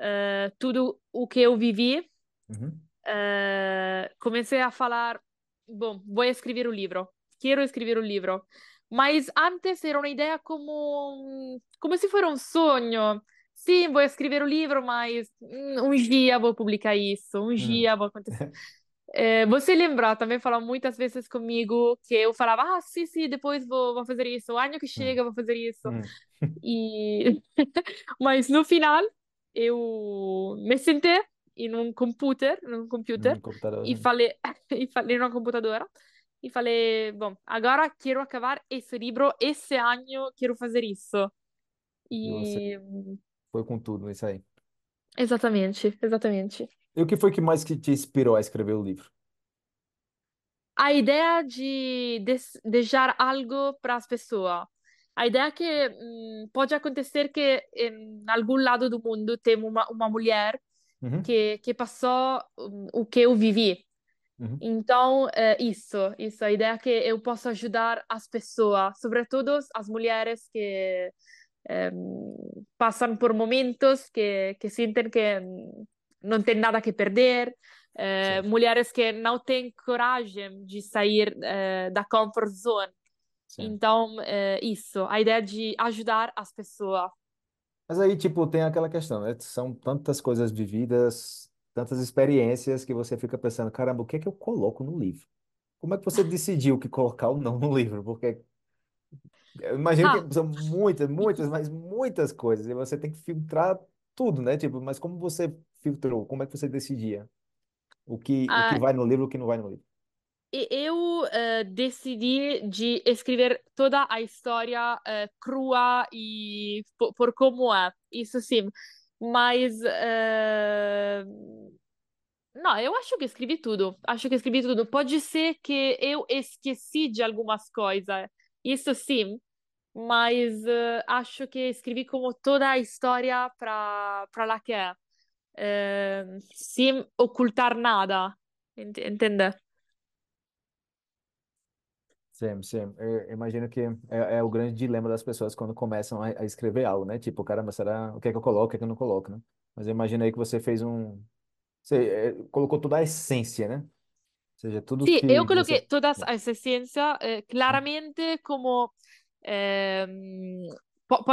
eh, tudo o que eu vivi, Uhum. eh, comecei a falar, bom, vou escrever o livro, quero escrever o livro. Mas antes era uma ideia como, como se fosse um sonho. Sim, vou escrever o livro, mas hum, um dia vou publicar isso, um Uhum. dia vou acontecer. Eh, você lembra, também falou muitas vezes comigo que eu falava, ah, sim, sim, depois vou, vou fazer isso, o ano que Uhum. chega vou fazer isso. Uhum. E mas no final eu me sentei em um computer, num computer. Computador, e né? falei, e falei numa computadora e falei, bom, agora quero acabar esse livro, esse ano quero fazer isso. E E foi com tudo nisso aí. exatamente, exatamente. E o que foi que mais que te inspirou a escrever o livro? A ideia de des- deixar algo para as pessoas. A ideia que hum, pode acontecer que em algum lado do mundo tem uma, uma mulher Uhum. que, que passou hum, o que eu vivi. Uhum. Então, é isso, isso, a ideia é que eu posso ajudar as pessoas, sobretudo as mulheres que passam por momentos que, que sentem que não têm nada que perder, eh, Sim, mulheres que não têm coragem de sair eh, da comfort zone. sim. Então, é isso, a ideia de ajudar as pessoas. Mas aí, tipo, tem aquela questão, né? São tantas coisas vividas, tantas experiências que você fica pensando, caramba, o que é que eu coloco no livro? Como é que você decidiu que colocar ou não no livro? Porque Eu imagino Ah, que são muitas, muitas, mas muitas coisas. E você tem que filtrar tudo, né? Tipo, mas como você filtrou? Como é que você decidia o que, o que ah, vai no livro e o que não vai no livro? E Eu eh, decidi de escrever toda a história eh, crua e po- por, como é, isso sim. Mas eh, não, eu acho que escrevi tudo. Acho que escrevi tudo. Pode ser que eu esqueci de algumas coisas, isso sim. Mas eh, acho que escrevi como toda a história para para lá que é, Eh, sem ocultar nada, ent- entende? Sim, sim. Eu imagino que é, é o grande dilema das pessoas quando começam a, a escrever algo, né? Tipo, caramba, será o que é que eu coloco, o que é que eu não coloco, né? Mas eu aí que você fez um. Você é, colocou toda a essência, né? Ou seja, tudo Sí, que eu coloqué você. todas esa ciencia eh, claramente como ehm, po- po-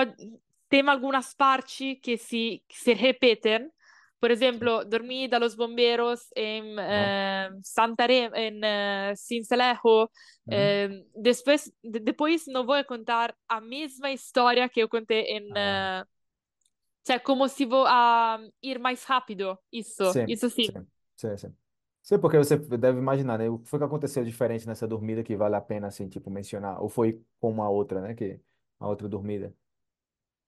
tema algunas partes que si, que se repiten. Por Sim. ejemplo, dormí de los bomberos en Aham. eh, Santarém, en eh, Sincelejo. Uhum. Eh, después, de- después no voy a contar a misma historia que eu contei en... Ah, eh, cioè, como si vou a ir mais rápido. Isso, sim, isso sim. sim, sim, sim. Sim, porque você deve imaginar, né? O que foi que aconteceu diferente nessa dormida que vale a pena, assim, tipo, mencionar? Ou foi como a outra, né? Que a outra dormida,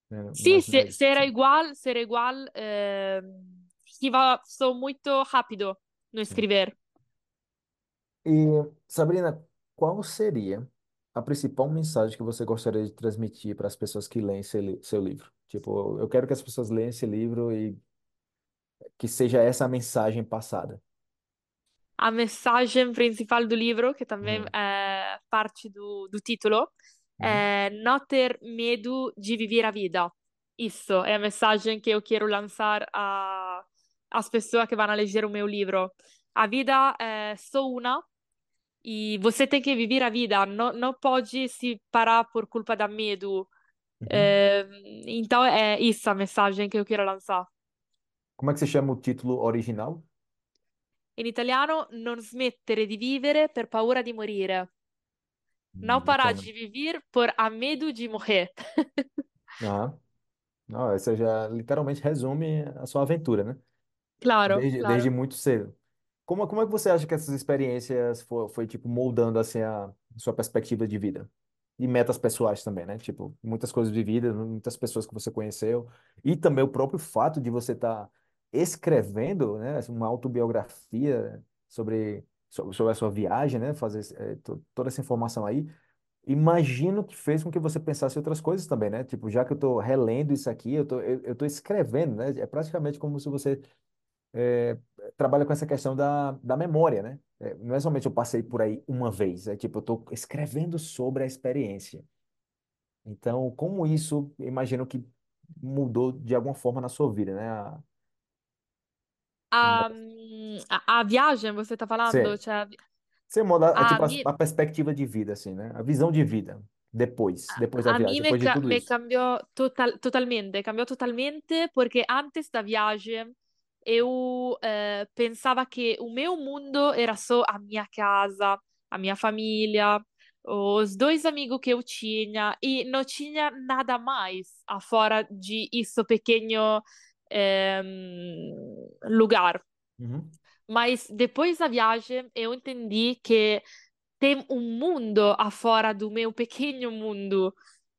né? Sì, Imaginar se, isso. se era Sim, igual, se era igual, ehm, iba so muito rápido no sim. escrever. E, Sabrina, qual seria? a principal mensagem que você gostaria de transmitir para as pessoas que leem seu, li- seu livro? Tipo, eu quero que as pessoas leiam esse livro e que seja essa a mensagem passada. A mensagem principal do livro, que também é parte do, do título, uhum, é não ter medo de viver a vida. Isso é a mensagem que eu quero lançar a- às pessoas que vão ler o meu livro. A vida é só uma e você tem que viver a vida, não, não pode se parar por culpa da medo. uhum. É, então é isso a mensagem que eu quero lançar. Como é que se chama o título original? In italiano, non smettere di vivere per paura di morire. Não Hum, parar de viver por a medo de morrer. Ah, não, essa já literalmente resume a sua aventura, né? Claro, Desde, desde claro. muito cedo. Como, como é que você acha que essas experiências foi, foi tipo, moldando, assim, a sua perspectiva de vida? E metas pessoais também, né? Tipo, muitas coisas vividas, muitas pessoas que você conheceu. E também o próprio fato de você estar escrevendo, né? Uma autobiografia sobre, sobre, a sua viagem, né? Fazer to- toda essa informação aí. Imagino que fez com que você pensasse outras coisas também, né? Tipo, já que eu estou relendo isso aqui, eu tô, eu, tô escrevendo, né? É praticamente como se você é, trabalha com essa questão da, da memória, né? É, não é somente eu passei por aí uma vez, é tipo, eu estou escrevendo sobre a experiência. Então, como isso, imagino que mudou de alguma forma na sua vida, né? A, A, a, a viagem, você está falando? você, Cioè, você muda, é a, tipo, a, mi- a perspectiva de vida, assim, né? A visão de vida depois, depois da A viagem, mí me, depois de ca- tudo me isso. cambió total, totalmente, cambió totalmente porque antes da viagem eu eh, pensava que o meu mundo era só a minha casa, a minha família, os dois amigos que eu tinha e não tinha nada mais afora de isso pequeno ehm, lugar. Uhum, Mas depois da viagem eu entendi que tem um mundo afora do meu pequeno mundo.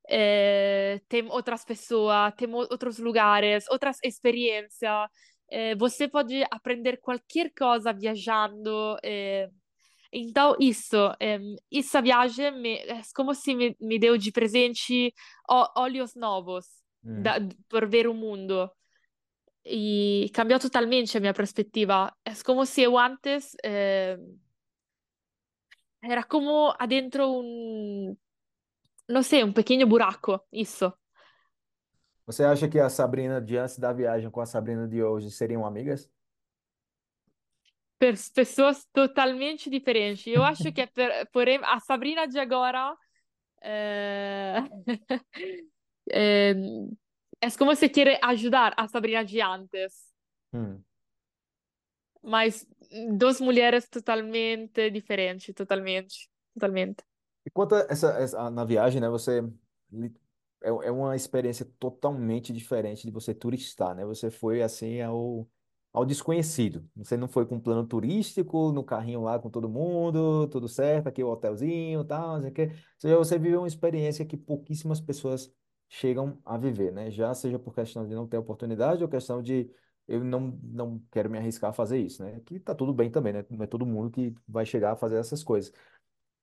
Eh, tem outras pessoas, tem outros lugares, outras experiências. Eh, você pode aprender qualquer coisa viajando. eh. Então, isso, ehm, essa viagem me, é como se me, me deu de presente ó- olhos novos uhum. da, por ver o mundo. E cambiou totalmente minha perspectiva. É como se eu antes eh, era como adentro um, não sei, um pequeno buraco, isso. Você acha que a Sabrina de antes da viagem com a Sabrina de hoje seriam amigas? Per pessoas totalmente diferentes. Eu acho que, per, porém, a Sabrina de agora é, é, é como se quer ajudar a Sabrina de antes, Hum. mas duas mulheres totalmente diferentes, totalmente, totalmente. E quanto a essa, essa- na viagem, né? Você é, é uma experiência totalmente diferente de você turistar, né? Você foi assim ao, ao desconhecido. Você não foi com plano turístico, no carrinho lá com todo mundo, tudo certo, aqui o hotelzinho, tal, não sei o quê. Você, você viveu uma experiência que pouquíssimas pessoas chegam a viver, né? Já seja por questão de não ter oportunidade ou questão de eu não, não quero me arriscar a fazer isso, né? Que tá tudo bem também, né? Não é todo mundo que vai chegar a fazer essas coisas.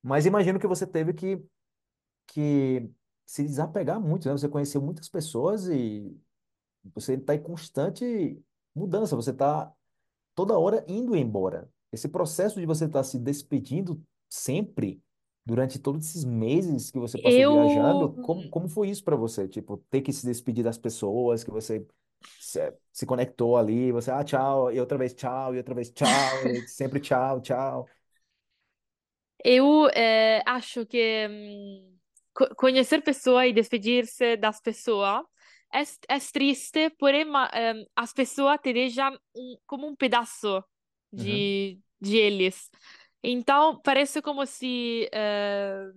Mas imagino que você teve que, que se desapegar muito, né? Você conheceu muitas pessoas e você está em constante mudança, você está toda hora indo embora. Esse processo de você estar se despedindo sempre, durante todos esses meses que você passou Eu, viajando, como, como foi isso para você? Tipo, ter que se despedir das pessoas que você se, se conectou ali, você, ah, tchau, e outra vez tchau, e outra vez tchau, e sempre tchau, tchau. eu eh, acho que hum, co- conhecer pessoas e despedir-se das pessoas é, é triste, porém ma- em, as pessoas te deixam um- como um pedaço Uhum, de, de eles. Então, parece como se... eh,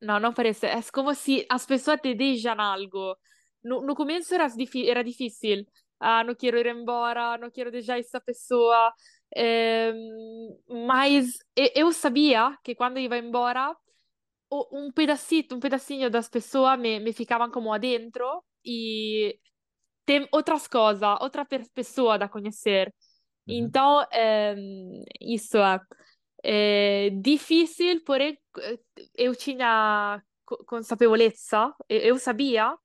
não, não parece. É como se as pessoas te deixam algo. No, no começo era, era difícil. Ah, não quero ir embora, não quero deixar essa pessoa. Ehm, mas eu sabia que quando ia embora, um pedacito, um pedacinho das pessoas me, me ficavam como adentro e tem outras coisas, outra pessoa da conhecer. Uhum. Então, ehm, isso é. É difícil, porém eh, eu tinha co- consapevolezza, eu sabia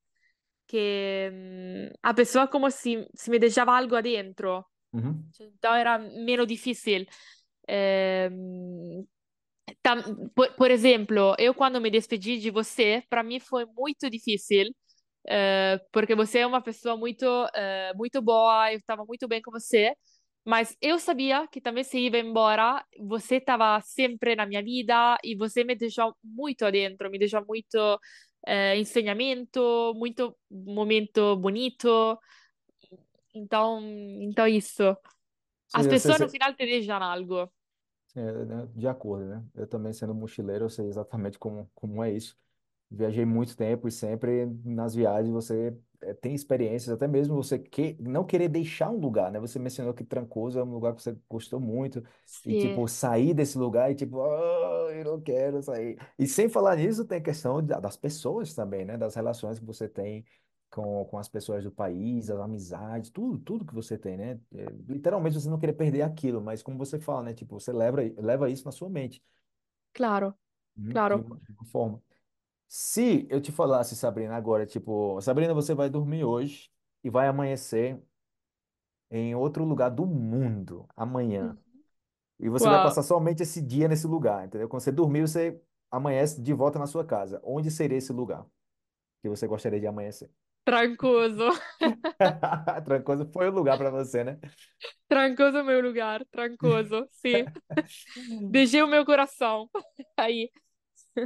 que hum, a pessoa como se, se me deixava algo adentro, Uhum. então era menos difícil. Ehm, tam- por, por exemplo, eu quando me despedi de você, para mim foi muito difícil, eh, porque você é uma pessoa muito, eh, muito boa, eu estava muito bem com você, mas eu sabia que também se ia embora, você estava sempre na minha vida e você me deixou muito adentro, me deixou muito eh, ensinamento, muito momento bonito. Então, então isso. Sim, As sei, pessoas no final te deixam algo. sim, né, de acordo, né? Eu também sendo mochileiro, eu sei exatamente como, como é isso. Viajei muito tempo e sempre nas viagens você tem experiências, até mesmo você que, não querer deixar um lugar, né? Você mencionou que Trancoso é um lugar que você gostou muito e Sì, tipo sair desse lugar e tipo, "Ah, eu não quero sair. E sem falar nisso, tem a questão da- das pessoas também, né? Das relações que você tem com, com as pessoas do país, as amizades, tudo, tudo que você tem, né? É, literalmente você não querer perder aquilo, mas como você fala, né? Tipo, você leva, leva isso na sua mente, claro, uhum, de claro. uma de uma forma. Se eu te falasse, Sabrina, agora, tipo, Sabrina, você vai dormir hoje e vai amanhecer em outro lugar do mundo amanhã. E você vai passar somente esse dia nesse lugar, entendeu? Quando você dormir, você amanhece de volta na sua casa. Onde seria esse lugar que você gostaria de amanhecer? trancoso. Trancoso foi o lugar para você, né? Trancoso é o meu lugar, trancoso, sim. Deixei o meu coração aí.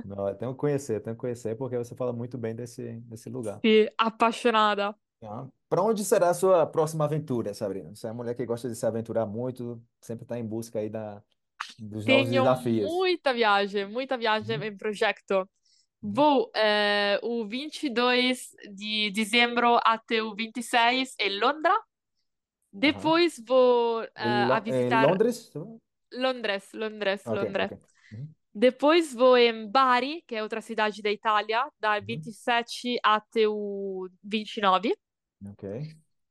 Não, eu tenho que conhecer, tenho que conhecer, porque você fala muito bem desse, desse lugar. Sì, appassionata. Para onde será a sua próxima aventura, Sabrina? Você é uma mulher que gosta de se aventurar muito, sempre está em busca aí da, dos novos Tenho desafios. muita viagem, muita viagem Uhum, em projeto. uhum, Vou eh, o 22 de dezembro até o 26 em Londra. Depois vou eh, a em visitar Londres? Londres, Londres, Ok, Londres. ok. Uhum, Depois vou em Bari, que é outra cidade da Itália, da uhum, 27 até o 29. Ok.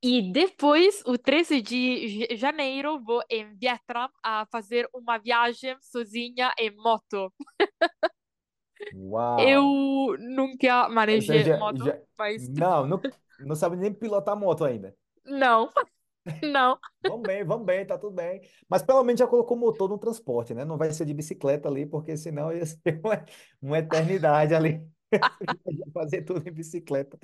E depois, o 13 de ja- janeiro, vou em Vietnã a fazer uma viagem sozinha em moto. Uau! Eu nunca manejei já, moto, já... mas Não, não, não sabe nem pilotar moto ainda. não, não. Vamos bem, vamos bem, tá tudo bem. Mas pelo menos já colocou motor no transporte, né? Não vai ser de bicicleta ali, porque senão ia ser uma, uma eternidade ali. Fazer tudo em bicicleta.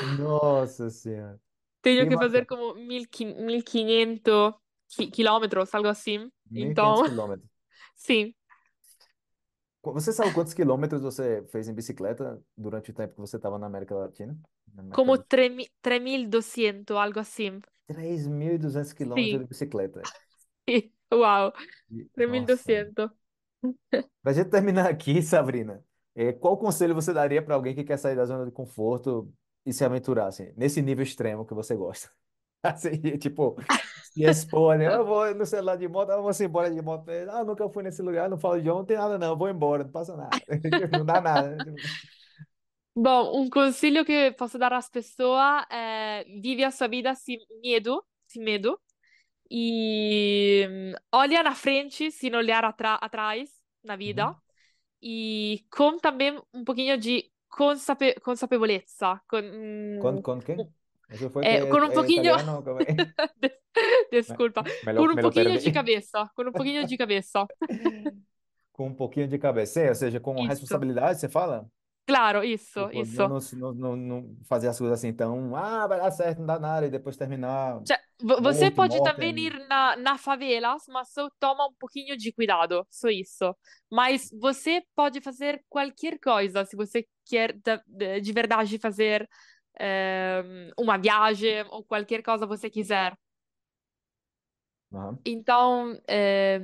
Nossa Senhora. Tenho Que que fazer como 1500 qui- quilômetros, algo assim. 1.500 Então, quilômetros. sim, Qu- Você sabe quantos quilômetros você fez em bicicleta durante o tempo que você estava na América Latina? Na América como do Sul? 3000 3200, algo assim. 3.200 quilômetros de Sim, bicicleta. uau, E- Nossa. 3200. Pra gente terminar aqui, Sabrina, eh, qual conselho você daria para alguém que quer sair da zona de conforto e se aventurar, assim, nesse nível extremo que você gosta? Assim, tipo, se expor, né? Eu vou no celular de moto, eu vou embora de moto. Ah, nunca fui nesse lugar, não falo idioma, não tem nada não, vou embora, não passa nada. Não dá nada. Bom, um conselho que posso dar às pessoas é vive a sua vida sem medo, sem medo. E hum, olha na frente, sem olhar atrás na vida. Uhum. E com também um pouquinho de consape consapevolezza. Con, con pouquinho. italiano? ¿Cómo es? Des- Me, Desculpa. lo, me lo pouquinho de cabeça. Com um pouquinho de cabeça. Com um pouquinho de cabeça, ou seja, com Isso. responsabilidade, você fala? Claro, isso, Tipo, isso. não, não, não fazer as coisas assim tão, ah, vai dar certo, não dá nada, e depois terminar Cioè, vo- você morto, pode também ir na, na favelas, mas só toma um pouquinho de cuidado, só isso. Mas você pode fazer qualquer coisa, se você quer de, de- de verdade fazer eh, uma viagem ou qualquer coisa você quiser. Aham. Então, eh,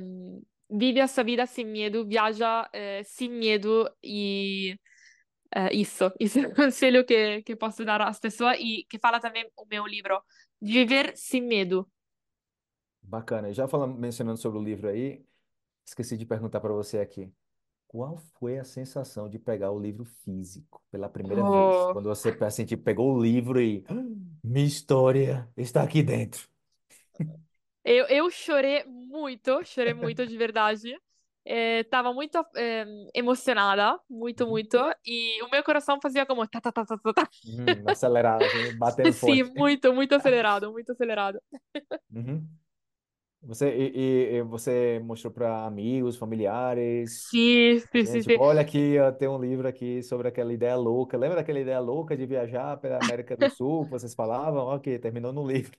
vive a sua vida sem medo, viaja eh, sem medo e eh, isso. Isso é o conselho que, que posso dar às pessoas e que fala também o meu livro, viver sem medo. Bacana. Já falando, mencionando sobre o livro aí, esqueci de perguntar para você aqui. Qual foi a sensação de pegar o livro físico pela primeira vez? Oh. Quando você assim, tipo, pegou o livro e "Ah, minha história está aqui dentro. Eu, eu chorei muito, chorei muito de verdade. Estava muito é, emocionada, muito, Uhum. muito, e o meu coração fazia como tá, tá, tá, tá, tá. Uhum, acelerado, assim, batendo Sim, forte. muito, muito acelerado, muito acelerado. Uhum. Você, e, e- você mostrou para amigos, familiares, Sim, sim, gente, sim, sim. olha aqui, tem um livro aqui sobre aquela ideia louca. Lembra daquela ideia louca de viajar pela América do Sul, que vocês falavam? Ok, terminou no livro.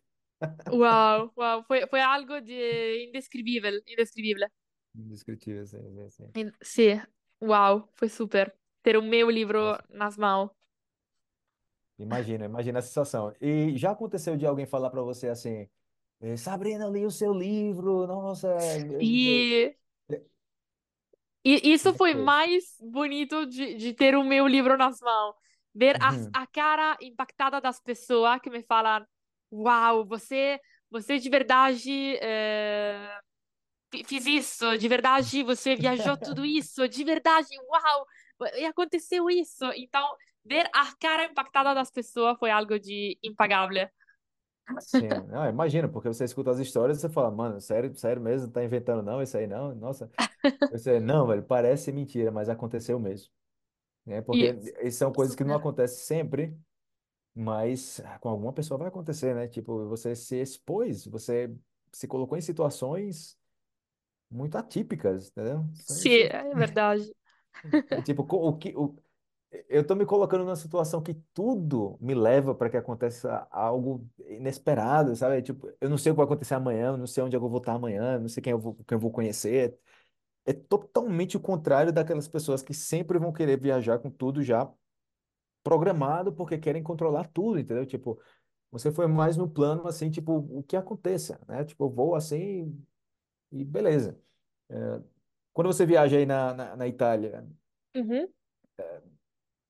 Uau, uau, foi, foi algo de indescrivível, indescrivível. Indescritível, assim, assim. In- Sim, uau, foi super. Ter o meu livro Nossa, nas mãos. imagina, imagina a sensação. E já aconteceu de alguém falar para você assim, eh, Sabrina, eu li o seu livro, nossa, E, e isso é foi mais bonito de, de ter o meu livro nas mãos. Ver Uhum. a cara impactada das pessoas que me falam: Uau, você, você de verdade fi- fiz isso, de verdade você viajou tudo isso, de verdade, uau, e aconteceu isso. Então, ver a cara impactada das pessoas foi algo de impagável. Sim, não, imagina, porque você escuta as histórias e você fala, mano, sério, sério mesmo, não tá inventando não, isso aí não, nossa. Você, não, velho, parece mentira, mas aconteceu mesmo, né? Porque essas são coisas que não acontecem sempre, mas com alguma pessoa vai acontecer, né? Tipo, você se expôs, você se colocou em situações muito atípicas, entendeu? Sim, é verdade. é tipo, o que, o, eu tô me colocando numa situação que tudo me leva para que aconteça algo inesperado, sabe? Tipo, eu não sei o que vai acontecer amanhã, eu não sei onde eu vou estar amanhã, eu não sei quem eu vou, quem eu vou conhecer. É totalmente o contrário daquelas pessoas que sempre vão querer viajar com tudo já programado porque querem controlar tudo, entendeu? Tipo, você foi mais no plano assim, tipo, o que aconteça, né? Tipo, eu vou assim e beleza. É, quando você viaja aí na, na, na Itália, Uhum.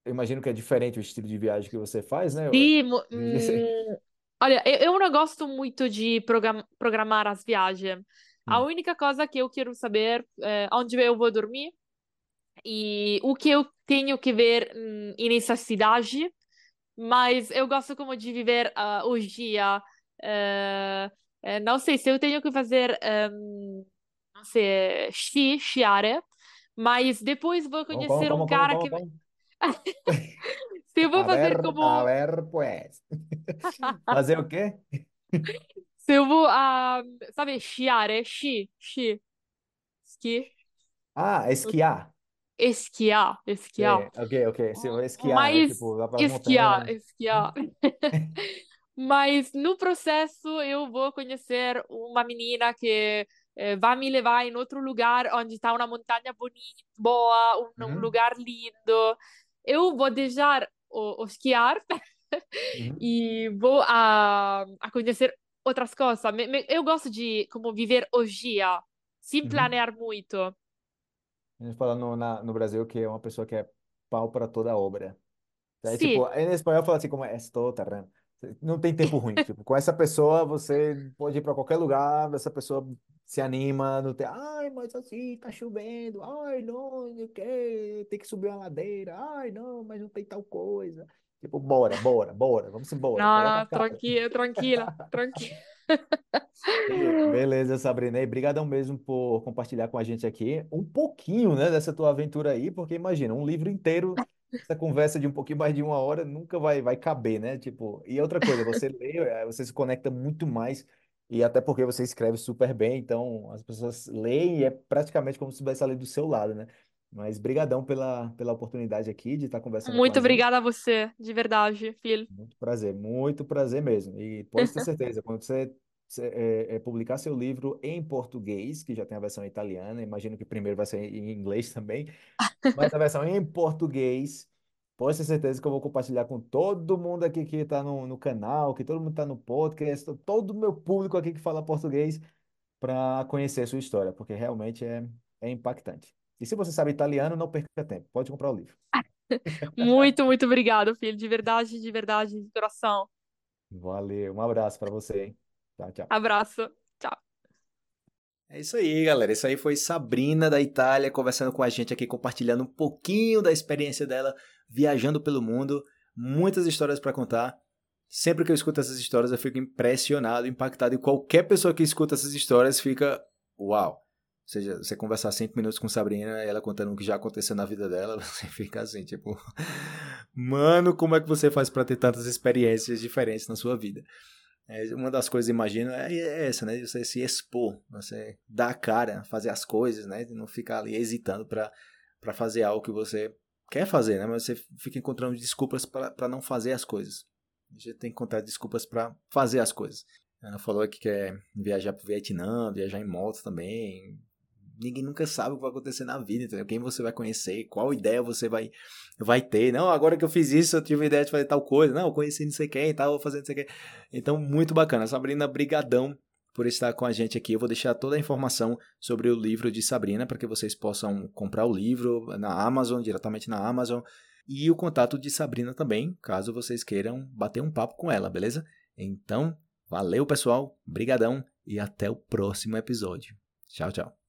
eu imagino que é diferente o estilo de viagem que você faz, né? Sim, mu- hum, olha, eu, eu não gosto muito de program- programar as viagens. A Hum, única coisa que eu quero saber é onde eu vou dormir e o que eu tenho que ver hum, nessa cidade, mas eu gosto como de viver ah, o dia. Eh, não sei se eu tenho que fazer, hum, não sei, esquiar, mas depois vou Como, como, conhecer um cara como, que? Se eu vou A fazer ver, a como ver, pues. Fazer o quê? Se eu vou a, sabe, esqui, esqui, esqui, Ah, esquiar. esquiar, esquiar. É, ok, ok. Se eu esquiar, né? Mas Tipo, lá para as esquiar, montanhas. esquiar. Mas no processo eu vou conhecer uma menina que eh, vai me levar em outro lugar onde está uma montanha bonita, boa, um, um Uhum, lugar lindo. Eu vou deixar o, o esquiar uhum, e vou a, a conhecer outras coisas. Me- me- Eu gosto de como viver dia, sem uhum. planear muito. A gente fala no, na, no Brasil que é uma pessoa que é pau para toda obra. Tipo, em espanhol fala assim como é estou terreno. Não tem tempo ruim. Tipo, com essa pessoa você pode ir para qualquer lugar, essa pessoa se anima, não tem, ai, mas assim, tá chovendo, ai, não, não quê, tem que subir uma ladeira, ai, não, mas não tem tal coisa. Tipo, bora, bora, bora, vamos embora, não, tranquila, tranquila, tranquila. Be- Beleza, Sabrina. E brigadão mesmo por compartilhar com a gente aqui um pouquinho, né, dessa tua aventura aí, porque imagina, um livro inteiro, essa conversa de um pouquinho mais de uma hora nunca vai, vai caber, né? Tipo, e outra coisa, você lê, eh, você se conecta muito mais, e até porque você escreve super bem, então as pessoas leem e é praticamente como se estivesse ali do seu lado, né? Mas brigadão pela, pela oportunidade aqui de estar conversando Muito obrigada a você, de verdade, filho. Muito prazer, muito prazer mesmo. E pode ter certeza, quando você, é, é, publicar seu livro em português, que já tem a versão italiana, imagino que primeiro vai ser em inglês também, mas a versão em português, pode ter certeza que eu vou compartilhar com todo mundo aqui que está no, no canal, que todo mundo está no podcast, todo o meu público aqui que fala português, para conhecer a sua história, porque realmente é, é impactante. E se você sabe italiano, não perca tempo, pode comprar o livro. Muito, muito obrigado, filho, de verdade, de verdade, de coração. Valeu, um abraço para você, hein? Tchau, tchau. Abraço. Tchau. É isso aí, galera. Isso aí foi Sabrina da Itália conversando com a gente aqui, compartilhando um pouquinho da experiência dela viajando pelo mundo. Muitas histórias para contar. Sempre que eu escuto essas histórias, eu fico impressionado, impactado. E qualquer pessoa que escuta essas histórias fica, uau, seja, você conversar cinco minutos com Sabrina, ela contando o que já aconteceu na vida dela, você fica assim, tipo, mano, como é que você faz para ter tantas experiências diferentes na sua vida? É, uma das coisas, imagino, é, é essa, né? Você se expor, você dar a cara, fazer as coisas, né? Não ficar ali hesitando para fazer algo que você quer fazer, né? Mas você fica encontrando desculpas para não fazer as coisas. A gente tem que encontrar desculpas para fazer as coisas. Ela falou que quer viajar para o Vietnã, viajar em moto também, ninguém nunca sabe o que vai acontecer na vida, entendeu? Quem você vai conhecer, qual ideia você vai, vai ter. Não, agora que eu fiz isso, eu tive a ideia de fazer tal coisa. Não, eu conheci não sei quem e tal, vou fazer não sei quem. Então, muito bacana. Sabrina, brigadão por estar com a gente aqui. Eu vou deixar toda a informação sobre o livro de Sabrina para que vocês possam comprar o livro na Amazon, diretamente na Amazon. E o contato de Sabrina também, caso vocês queiram bater um papo com ela, beleza? Então, valeu pessoal, brigadão e até o próximo episódio. Tchau, tchau.